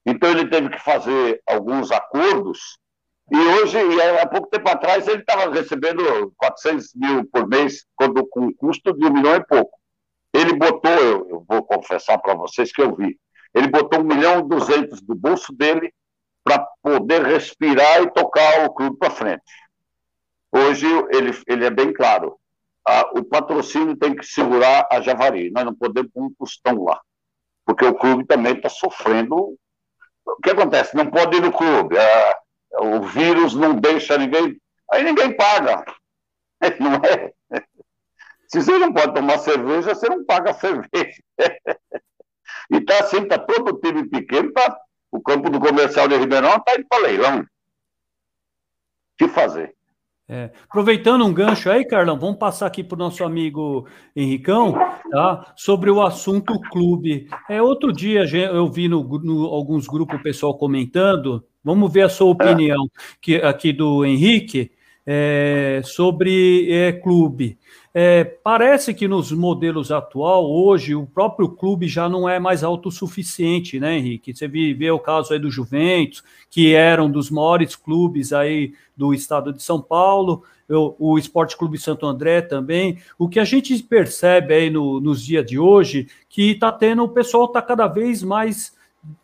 Então ele teve que fazer alguns acordos, e hoje, e há pouco tempo atrás, ele estava recebendo 400 mil por mês, quando, com um custo de um milhão e pouco. Ele botou, eu, eu vou confessar para vocês que eu vi, ele botou um milhão e duzentos do bolso dele para poder respirar e tocar o clube para frente. Hoje ele, ele é bem claro, ah, o patrocínio tem que segurar a Javari. Nós não podemos pôr um custão lá, porque o clube também está sofrendo. O que acontece? Não pode ir no clube. Ah, o vírus não deixa ninguém. Aí ninguém paga. Não é? Se você não pode tomar cerveja, você não paga cerveja. E está assim, está todo time pequeno, tá, o campo do comercial de Ribeirão está indo para leilão. O que fazer? É, aproveitando um gancho aí, Carlão, vamos passar aqui para o nosso amigo Henricão, tá? Sobre o assunto clube. É, outro dia eu vi no, no alguns grupos o pessoal comentando. Vamos ver a sua opinião que, aqui do Henrique é, sobre é, clube. É, parece que nos modelos atual, hoje, o próprio clube já não é mais autossuficiente, né, Henrique? Você vê o caso aí do Juventus, que era um dos maiores clubes aí do estado de São Paulo, o, o Esporte Clube Santo André também. O que a gente percebe aí no, nos dias de hoje, que está tendo, o pessoal está cada vez mais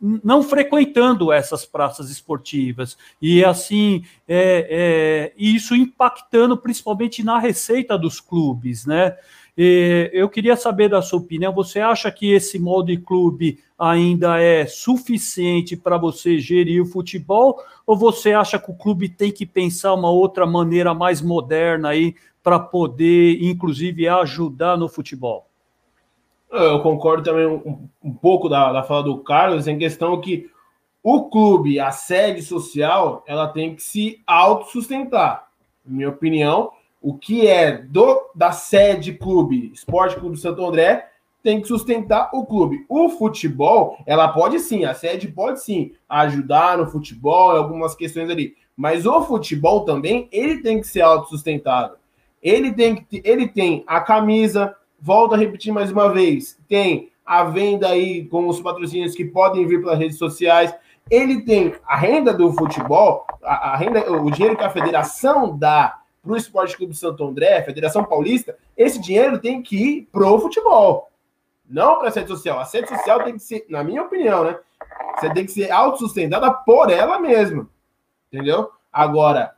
não frequentando essas praças esportivas e assim é, é, isso impactando principalmente na receita dos clubes, né? E eu queria saber da sua opinião. Você acha que esse molde clube ainda é suficiente para você gerir o futebol ou você acha que o clube tem que pensar uma outra maneira mais moderna aí para poder, inclusive, ajudar no futebol? Eu concordo também um, um pouco da, da fala do Carlos em questão que o clube, a sede social, ela tem que se autossustentar. Na minha opinião, o que é do da sede clube, Esporte Clube Santo André, tem que sustentar o clube. O futebol, ela pode sim, a sede pode sim ajudar no futebol, algumas questões ali. Mas o futebol também, ele tem que ser autossustentável. Ele tem que ele tem a camisa, volto a repetir mais uma vez, tem a venda aí com os patrocínios que podem vir pelas redes sociais. Ele tem a renda do futebol, a, a renda, o dinheiro que a federação dá para o Esporte Clube Santo André, Federação Paulista, esse dinheiro tem que ir pro futebol, não para a sede social. A sede social tem que ser, na minha opinião, né? Você tem que ser autossustentada por ela mesma, entendeu? Agora,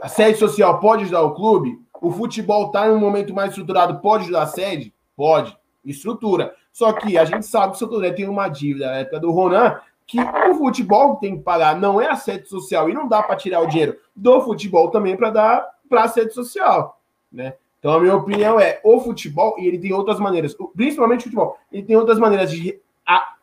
a sede social pode ajudar o clube? O futebol está em um momento mais estruturado, pode ajudar a sede? Pode. Estrutura. Só que a gente sabe que o Santo André tem uma dívida na época do Ronan, que o futebol tem que pagar, não é a sede social, e não dá para tirar o dinheiro do futebol também para dar para a sede social, né? Então a minha opinião é, o futebol, e ele tem outras maneiras, principalmente o futebol, ele tem outras maneiras de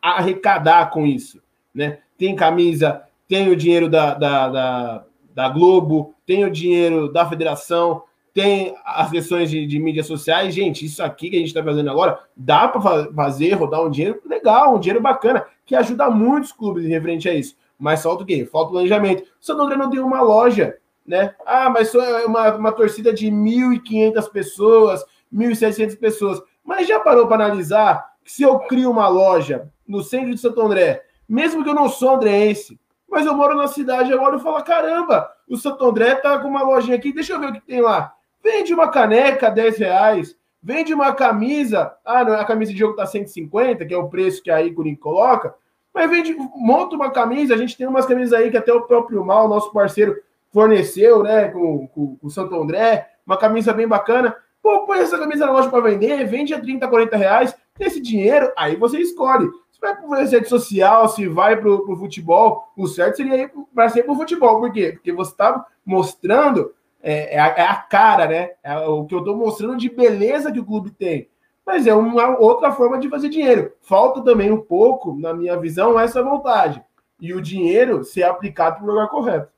arrecadar com isso, né? Tem camisa, tem o dinheiro da, da, da, da Globo, tem o dinheiro da federação, tem as questões de, de, mídias sociais. Gente, isso aqui que a gente está fazendo agora, dá para fazer, rodar um dinheiro legal, um dinheiro bacana, que ajuda muitos clubes referente a isso. Mas falta o quê? Falta o planejamento. O Santo André não tem uma loja, né? Ah, mas só é uma, uma torcida de 1.500 pessoas, 1.700 pessoas. Mas já parou para analisar se eu crio uma loja no centro de Santo André, mesmo que eu não sou andreense, mas eu moro na cidade agora e falo: caramba, o Santo André tá com uma lojinha aqui, deixa eu ver o que tem lá. Vende uma caneca, 10 reais. Vende uma camisa, ah, não, a camisa de jogo tá 150, que é o preço que a Ícone coloca. Mas vende, monta uma camisa, a gente tem umas camisas aí que até o próprio Mal, nosso parceiro, forneceu, né, com, com, com o Santo André, uma camisa bem bacana. Pô, põe essa camisa na loja para vender, vende a 30, 40 reais. Esse dinheiro, aí você escolhe. Se vai para rede social, se vai para o futebol, o certo seria ir para ser para o futebol. Por quê? Porque você está mostrando é, é, a, é, a, cara, né? É o que eu estou mostrando de beleza que o clube tem. Mas é uma outra forma de fazer dinheiro. Falta também um pouco, na minha visão, essa vontade. E o dinheiro ser aplicado para o lugar correto.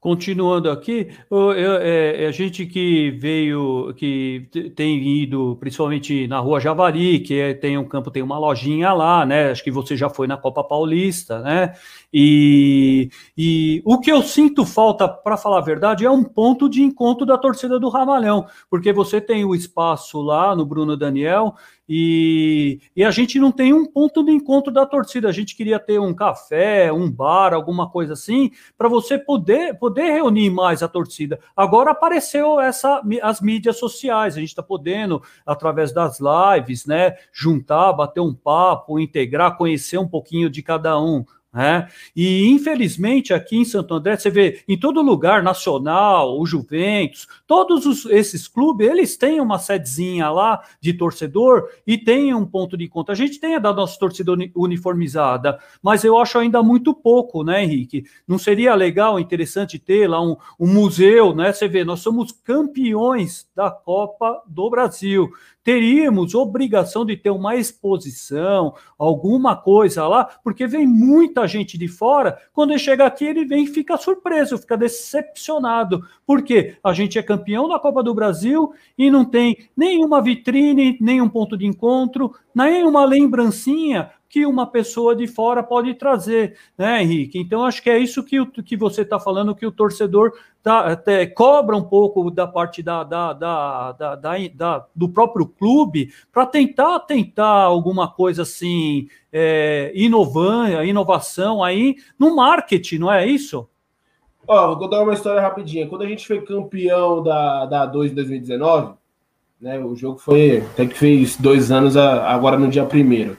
Continuando aqui, eu, é, é, a gente que veio, que tem ido principalmente na Rua Javari, que é, tem um campo, tem uma lojinha lá, né? Acho que você já foi na Copa Paulista, né? E, e o que eu sinto falta, para falar a verdade, é um ponto de encontro da torcida do Ramalhão, porque você tem o espaço lá no Bruno Daniel e, e, a gente não tem um ponto de encontro da torcida. A gente queria ter um café, um bar, alguma coisa assim, para você poder, poder reunir mais a torcida. Agora apareceu essa as mídias sociais. A gente está podendo, através das lives, né, juntar, bater um papo, integrar, conhecer um pouquinho de cada um. Né? E infelizmente aqui em Santo André você vê em todo lugar nacional, o Juventus, todos os, esses clubes eles têm uma sedezinha lá de torcedor e tem um ponto de conta. A gente tem a da nossa torcida uniformizada, mas eu acho ainda muito pouco, né, Henrique? Não seria legal, interessante ter lá um, um museu, né? Você vê, nós somos campeões da Copa do Brasil teríamos obrigação de ter uma exposição, alguma coisa lá, porque vem muita gente de fora. Quando ele chega aqui, ele vem e fica surpreso, fica decepcionado. Porque a gente é campeão da Copa do Brasil e não tem nenhuma vitrine, nenhum ponto de encontro, nenhuma lembrancinha que uma pessoa de fora pode trazer, né, Henrique? Então, acho que é isso que, o, que você está falando, que o torcedor tá, até cobra um pouco da parte da, da, da, da, da do próprio clube para tentar tentar alguma coisa assim, é, inovando, inovação aí no marketing, não é isso? Ó, vou contar uma história rapidinha. Quando a gente foi campeão da, da 2 em 2019, né, o jogo foi até que fez dois anos agora no dia primeiro.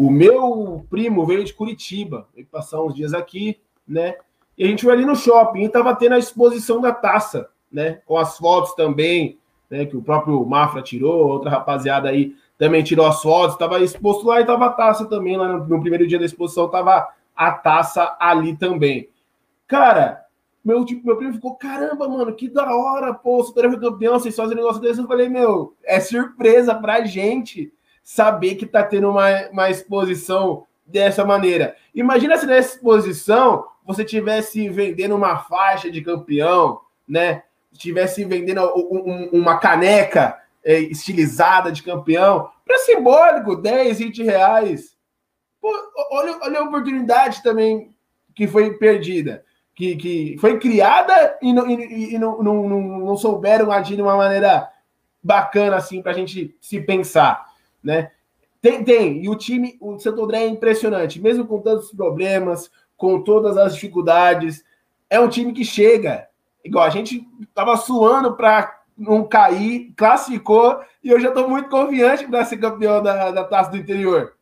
O meu primo veio de Curitiba, veio passar uns dias aqui, né? E a gente foi ali no shopping e tava tendo a exposição da taça, né? Com as fotos também, né? Que o próprio Mafra tirou, outra rapaziada aí também tirou as fotos, tava exposto lá e tava a taça também, lá no, primeiro dia da exposição tava a taça ali também. Cara, meu, tipo, meu primo ficou, caramba, mano, que da hora, pô, Super campeão, vocês fazem um negócio desse. Eu falei, meu, é surpresa pra gente saber que está tendo uma, uma exposição dessa maneira. Imagina se nessa exposição você tivesse vendendo uma faixa de campeão, né? Estivesse vendendo um, um, uma caneca é, estilizada de campeão, para simbólico, 10, 20 reais. Pô, olha, olha a oportunidade também que foi perdida, que, que foi criada e, não, e, e não, não, não, não souberam agir de uma maneira bacana assim para a gente se pensar né? Tem, tem. E o time, o Santo André é impressionante, mesmo com tantos problemas, com todas as dificuldades. É um time que chega. Igual a gente tava suando para não cair, classificou, e eu já estou muito confiante para ser campeão da, da taça do interior.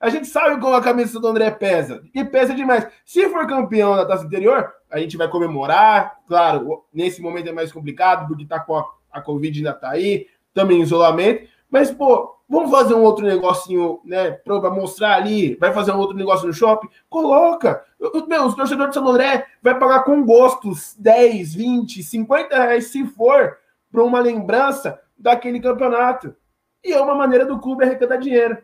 A gente sabe como a camisa do Santo André pesa. E pesa demais. Se for campeão da taça do interior, a gente vai comemorar. Claro, nesse momento é mais complicado, porque tá com a, a Covid ainda tá aí, também isolamento. Mas, pô, vamos fazer um outro negocinho, né? Para mostrar ali, vai fazer um outro negócio no shopping? Coloca. Meu, os torcedores de São André vai pagar com gostos 10, 20, 50 reais, se for, para uma lembrança daquele campeonato. E é uma maneira do clube arrecadar dinheiro.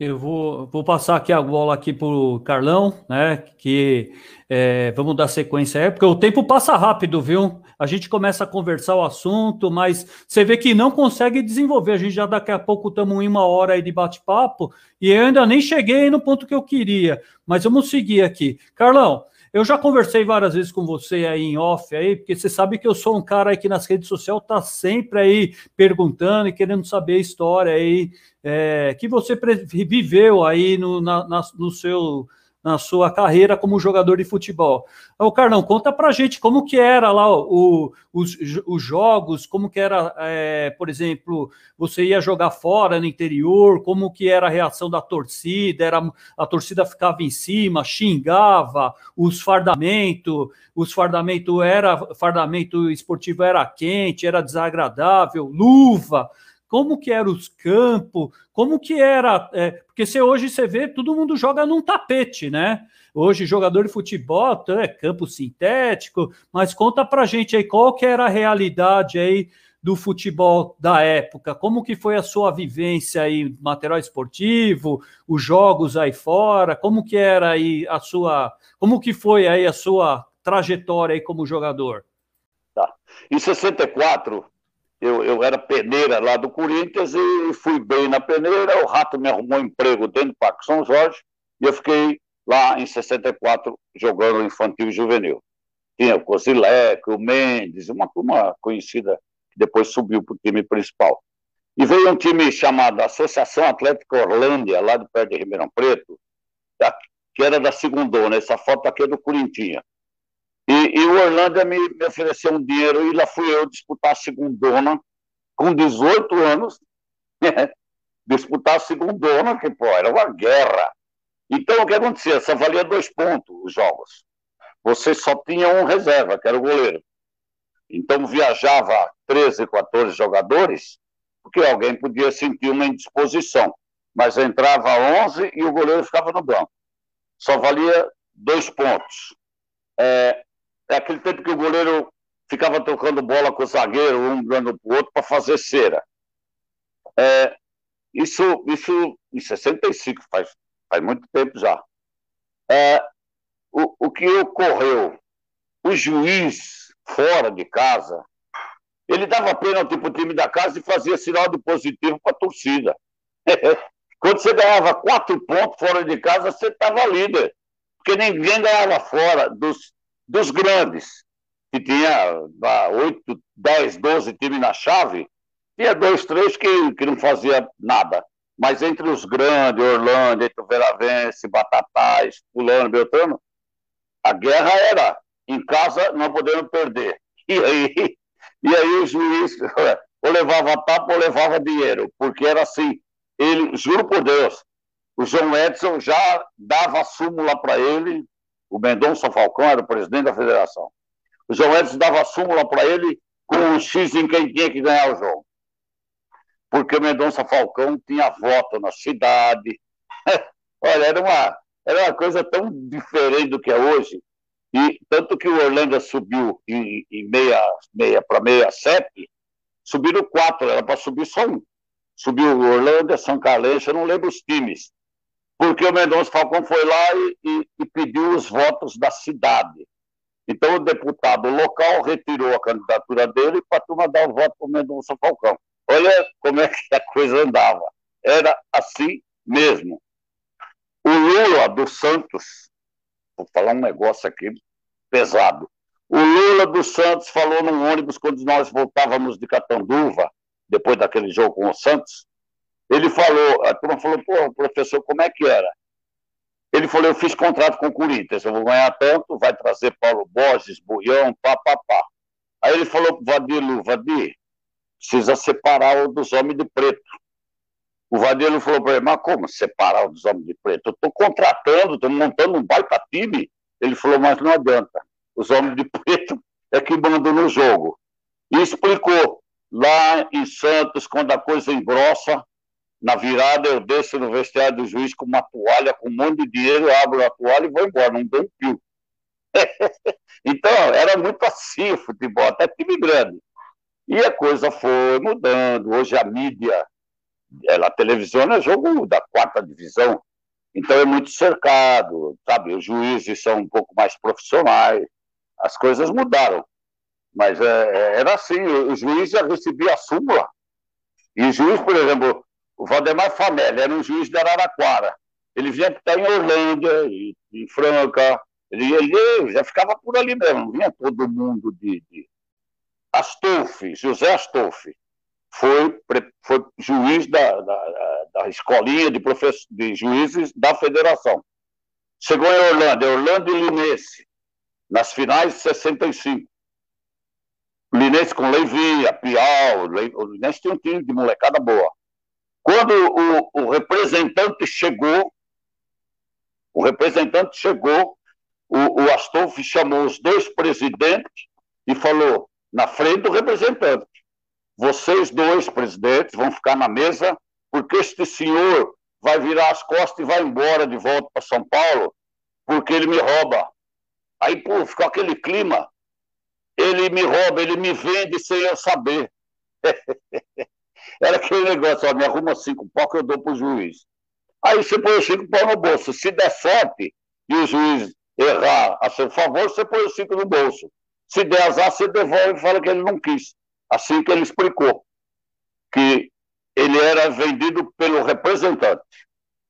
Eu vou, vou passar aqui a bola aqui para o Carlão, né? Que é, vamos dar sequência aí, porque o tempo passa rápido, viu? A gente começa a conversar o assunto, mas você vê que não consegue desenvolver. A gente já daqui a pouco estamos em uma hora aí de bate-papo e eu ainda nem cheguei no ponto que eu queria. Mas vamos seguir aqui. Carlão, Eu já conversei várias vezes com você aí em off aí, porque você sabe que eu sou um cara aí que nas redes sociais tá sempre aí perguntando e querendo saber a história aí é, que você viveu aí no, na, na, no seu na sua carreira como jogador de futebol. O Carlão, conta pra gente como que era lá o, os, os jogos, como que era, é, por exemplo, você ia jogar fora no interior, como que era a reação da torcida, era, a torcida ficava em cima, xingava, os fardamento, os fardamento era, fardamento esportivo era quente, era desagradável, luva, como que eram os campos, como que era, é, porque se hoje você vê, todo mundo joga num tapete, né? Hoje jogador de futebol é campo sintético, mas conta pra gente aí qual que era a realidade aí do futebol da época, como que foi a sua vivência aí, material esportivo, os jogos aí fora, como que era aí a sua, como que foi aí a sua trajetória aí como jogador? Tá. Em 64, eu, eu era peneira lá do Corinthians e fui bem na peneira. O Rato me arrumou um emprego dentro do Parque São Jorge e eu fiquei lá em 64 jogando infantil e juvenil. Tinha o Cosileco, o Mendes, uma turma conhecida que depois subiu para o time principal. E veio um time chamado Associação Atlética Orlândia, lá do pé de Ribeirão Preto, que era da segundona. Essa foto aqui é do Corinthians. E, e o Orlando me, me, ofereceu um dinheiro e lá fui eu disputar a segundona com 18 anos, né? disputar a segundona, que pô, era uma guerra. Então o que acontecia? Só valia dois pontos os jogos. Você só tinha um reserva, que era o goleiro. Então viajava 13, 14 jogadores, porque alguém podia sentir uma indisposição. Mas entrava 11 e o goleiro ficava no banco. Só valia dois pontos. É, é aquele tempo que o goleiro ficava trocando bola com o zagueiro, um dando para o outro, para fazer cera. É, isso, isso em 65, faz, faz muito tempo já. É, o, o que ocorreu? O juiz, fora de casa, ele dava pênalti para o time da casa e fazia sinal de positivo para a torcida. Quando você ganhava quatro pontos fora de casa, você estava líder. Porque ninguém ganhava fora dos dos grandes, que tinha oito, dez, doze times na chave, tinha dois, três que, que não fazia nada. Mas entre os grandes, Orlando, entre o Veravense, Batatais, Fulano, Beltrano, a guerra era em casa não podendo perder. E aí, e aí o juiz ou levava tapa ou levava dinheiro, porque era assim. Ele, juro por Deus, o João Edson já dava súmula para ele, o Mendonça Falcão era o presidente da federação. O João Edson dava súmula para ele com um X em quem tinha que ganhar o jogo. Porque o Mendonça Falcão tinha voto na cidade. Olha, era uma, era uma coisa tão diferente do que é hoje. E tanto que o Orlando subiu em, em meia, meia para meia sete, subiram quatro, era para subir só um. Subiu o Orlando, São Carlos, eu não lembro os times porque o Mendonça Falcão foi lá e, e, e, pediu os votos da cidade. Então, o deputado local retirou a candidatura dele para turma dar o voto para o Mendonça Falcão. Olha como é que a coisa andava. Era assim mesmo. O Lula dos Santos, vou falar um negócio aqui pesado. O Lula dos Santos falou num ônibus quando nós voltávamos de Catanduva, depois daquele jogo com o Santos, ele falou, a turma falou, pô, professor, como é que era? Ele falou, eu fiz contrato com o Corinthians, eu vou ganhar tanto, vai trazer Paulo Borges, Buião, pá, pá, pá. Aí ele falou pro Vadilo, Vadir, precisa separar o dos homens de preto. O Vadilo falou para ele, mas como separar o dos homens de preto? Eu estou contratando, estou montando um baita time. Ele falou, mas não adianta. Os homens de preto é que mandam no jogo. E explicou, lá em Santos, quando a coisa engrossa, na virada, eu desço no vestiário do juiz com uma toalha, com um monte de dinheiro, abro a toalha e vou embora, não dou um pio. então, era muito assim o futebol, até time grande. E a coisa foi mudando. Hoje a mídia, ela, a televisão é jogo da quarta divisão, então é muito cercado, sabe? Os juízes são um pouco mais profissionais, as coisas mudaram. Mas é, é era assim, o juiz já recebia a súmula. E o juiz, por exemplo, o Valdemar Famelli era um juiz de Araraquara. Ele vinha estar em Orlândia, em Franca, Ele, ele já ficava por ali mesmo, vinha todo mundo de. de... Astolfi, José Astolfi, foi, foi juiz da, da, da escolinha de, de juízes da federação. Chegou em Orlando, Orlando e Linense, nas finais de 65. Linense com Leivinha, Piau, o Linense tinha um time de molecada boa. Quando o, o representante chegou, o representante chegou, o, o Astolfi chamou os dois presidentes e falou, na frente do representante, vocês dois presidentes vão ficar na mesa, porque este senhor vai virar as costas e vai embora de volta para São Paulo, porque ele me rouba. Aí, pô, ficou aquele clima. Ele me rouba, ele me vende sem eu saber. Aquele negócio, ó, me arruma cinco pau que eu dou para o juiz. Aí você põe os cinco pau no bolso. Se der sorte e o juiz errar a seu favor, você põe os cinco no bolso. Se der azar, você devolve e fala que ele não quis. Assim que ele explicou. Que ele era vendido pelo representante.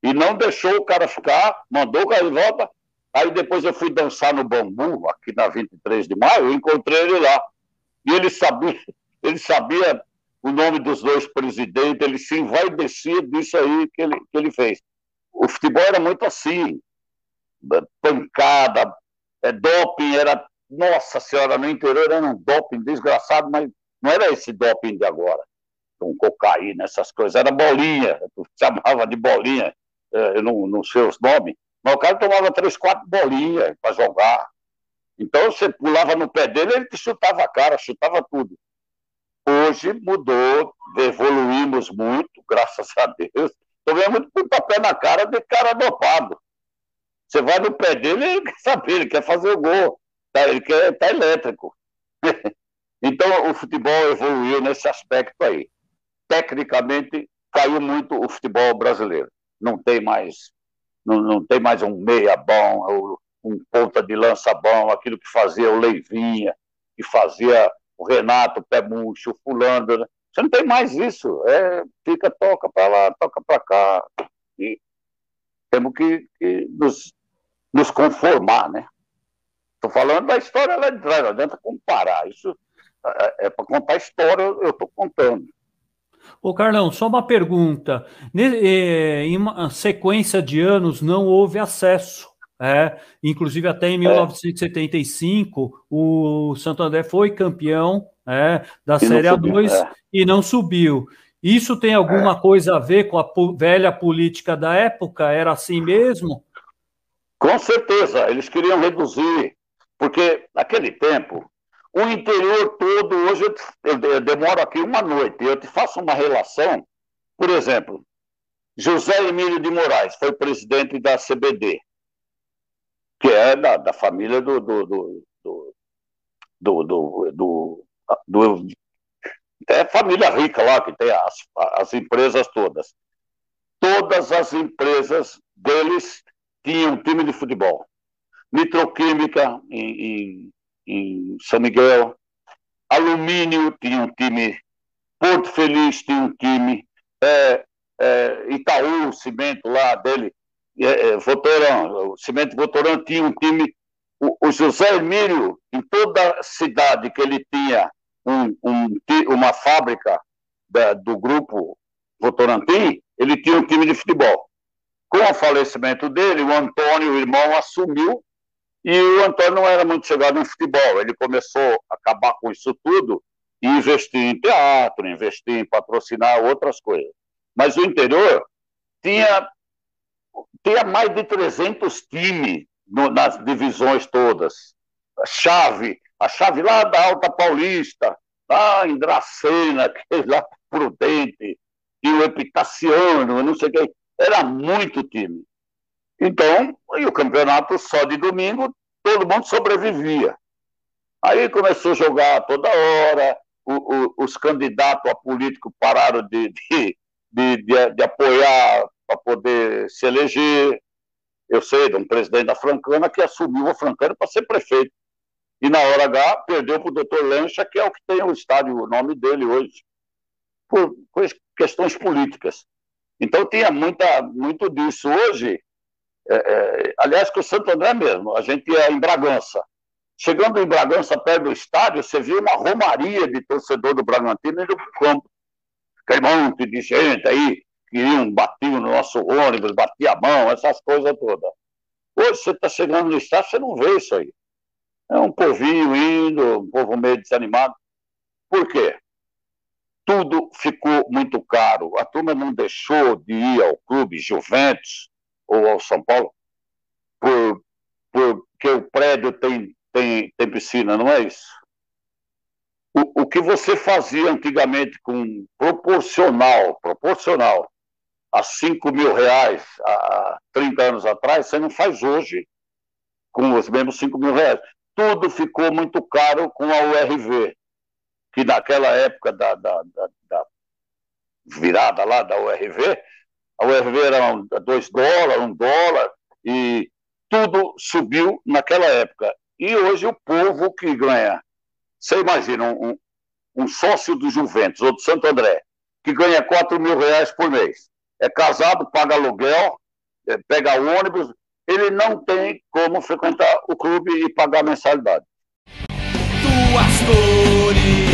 E não deixou o cara ficar, mandou o cara de volta. Aí depois eu fui dançar no Bambu, aqui na 23 de maio, eu encontrei ele lá. E ele sabia, ele sabia o nome dos dois presidentes, ele se envaidecia disso aí que ele, que ele fez. O futebol era muito assim, pancada, é, doping era, nossa senhora, no interior era um doping desgraçado, mas não era esse doping de agora, com cocaína, essas coisas, era bolinha, chamava de bolinha, é, eu não, não sei os nomes, mas o cara tomava três, quatro bolinhas para jogar. Então você pulava no pé dele, ele te chutava a cara, chutava tudo. Hoje mudou, evoluímos muito, graças a Deus. Tomei muito pé na cara de cara dopado. Você vai no pé dele, ele quer saber, ele quer fazer o gol. Tá, ele quer tá elétrico. então o futebol evoluiu nesse aspecto aí. Tecnicamente, caiu muito o futebol brasileiro. Não tem mais, não, não tem mais um meia bom, um ponta de lança bom, aquilo que fazia o Leivinha, que fazia o Renato, o pé murcho, o fulano. Né? Você não tem mais isso. É, fica, toca para lá, toca para cá. E temos que, que nos, nos, conformar, né? Estou falando da história lá de trás, não adianta comparar. Isso é, é para contar história, eu estou contando. Ô Carlão, só uma pergunta. É, em uma sequência de anos não houve acesso é, inclusive até em 1975 é. o Santo André foi campeão é, da e Série A2 é. e não subiu. Isso tem alguma é. coisa a ver com a velha política da época? Era assim mesmo? Com certeza, eles queriam reduzir, porque naquele tempo o interior todo, hoje eu, eu, eu demoro aqui uma noite, eu te faço uma relação, por exemplo, José Emílio de Moraes foi presidente da CBD que é da, da família do do do, do, do, do, do, do é família rica lá, que tem as, as empresas todas. Todas as empresas deles tinham time de futebol. Nitroquímica em, em, em São Miguel, Alumínio tinha um time, Porto Feliz tinha um time, é, é, Itaú, o cimento lá dele, é, é, Votorão, o Cimento Votorão tinha um time, o, o, José Emílio, em toda cidade que ele tinha um, um, uma fábrica da, do grupo Votorantim, ele tinha um time de futebol. Com o falecimento dele, o Antônio, o irmão, assumiu e o Antônio não era muito chegado em futebol. Ele começou a acabar com isso tudo e investir em teatro, investir em patrocinar outras coisas. Mas o interior tinha tinha mais de 300 times nas divisões todas. A chave, a chave lá da Alta Paulista, lá em Dracena, lá Prudente, e o Epitaciano, não sei o que. Era muito time. Então, e o campeonato só de domingo, todo mundo sobrevivia. Aí começou a jogar toda hora, o, o, os candidatos a político pararam de, de, de, de apoiar para poder se eleger. Eu sei de um presidente da Francana que assumiu a Francana para ser prefeito. E na hora H perdeu para o doutor Lancha, que é o que tem o estádio, o nome dele hoje, por, por questões políticas. Então tinha muita, muito disso. Hoje, É, é, aliás, que o Santo André mesmo, a gente ia em Bragança. Chegando em Bragança, perto do estádio, você viu uma romaria de torcedor do Bragantino indo para o campo. Aquele monte de gente aí, queriam, batiam no nosso ônibus, batia a mão, essas coisas todas. Hoje você está chegando no estádio, você não vê isso aí. É um povinho indo, um povo meio desanimado. Por quê? Tudo ficou muito caro. A turma não deixou de ir ao clube Juventus ou ao São Paulo por, porque o prédio tem, tem, tem piscina, não é isso? O, o que você fazia antigamente com proporcional, proporcional a 5 mil reais há 30 anos atrás, você não faz hoje com os mesmos 5 mil reais. Tudo ficou muito caro com a URV, que naquela época da, da, da, da virada lá da URV, a URV era 2 dólares, 1 um dólar, e tudo subiu naquela época. E hoje o povo que ganha, você imagina, um, um sócio do Juventus ou do Santo André, que ganha 4 mil reais por mês, é casado, paga aluguel, é, pega ônibus, ele não tem como frequentar o clube e pagar mensalidade. Cores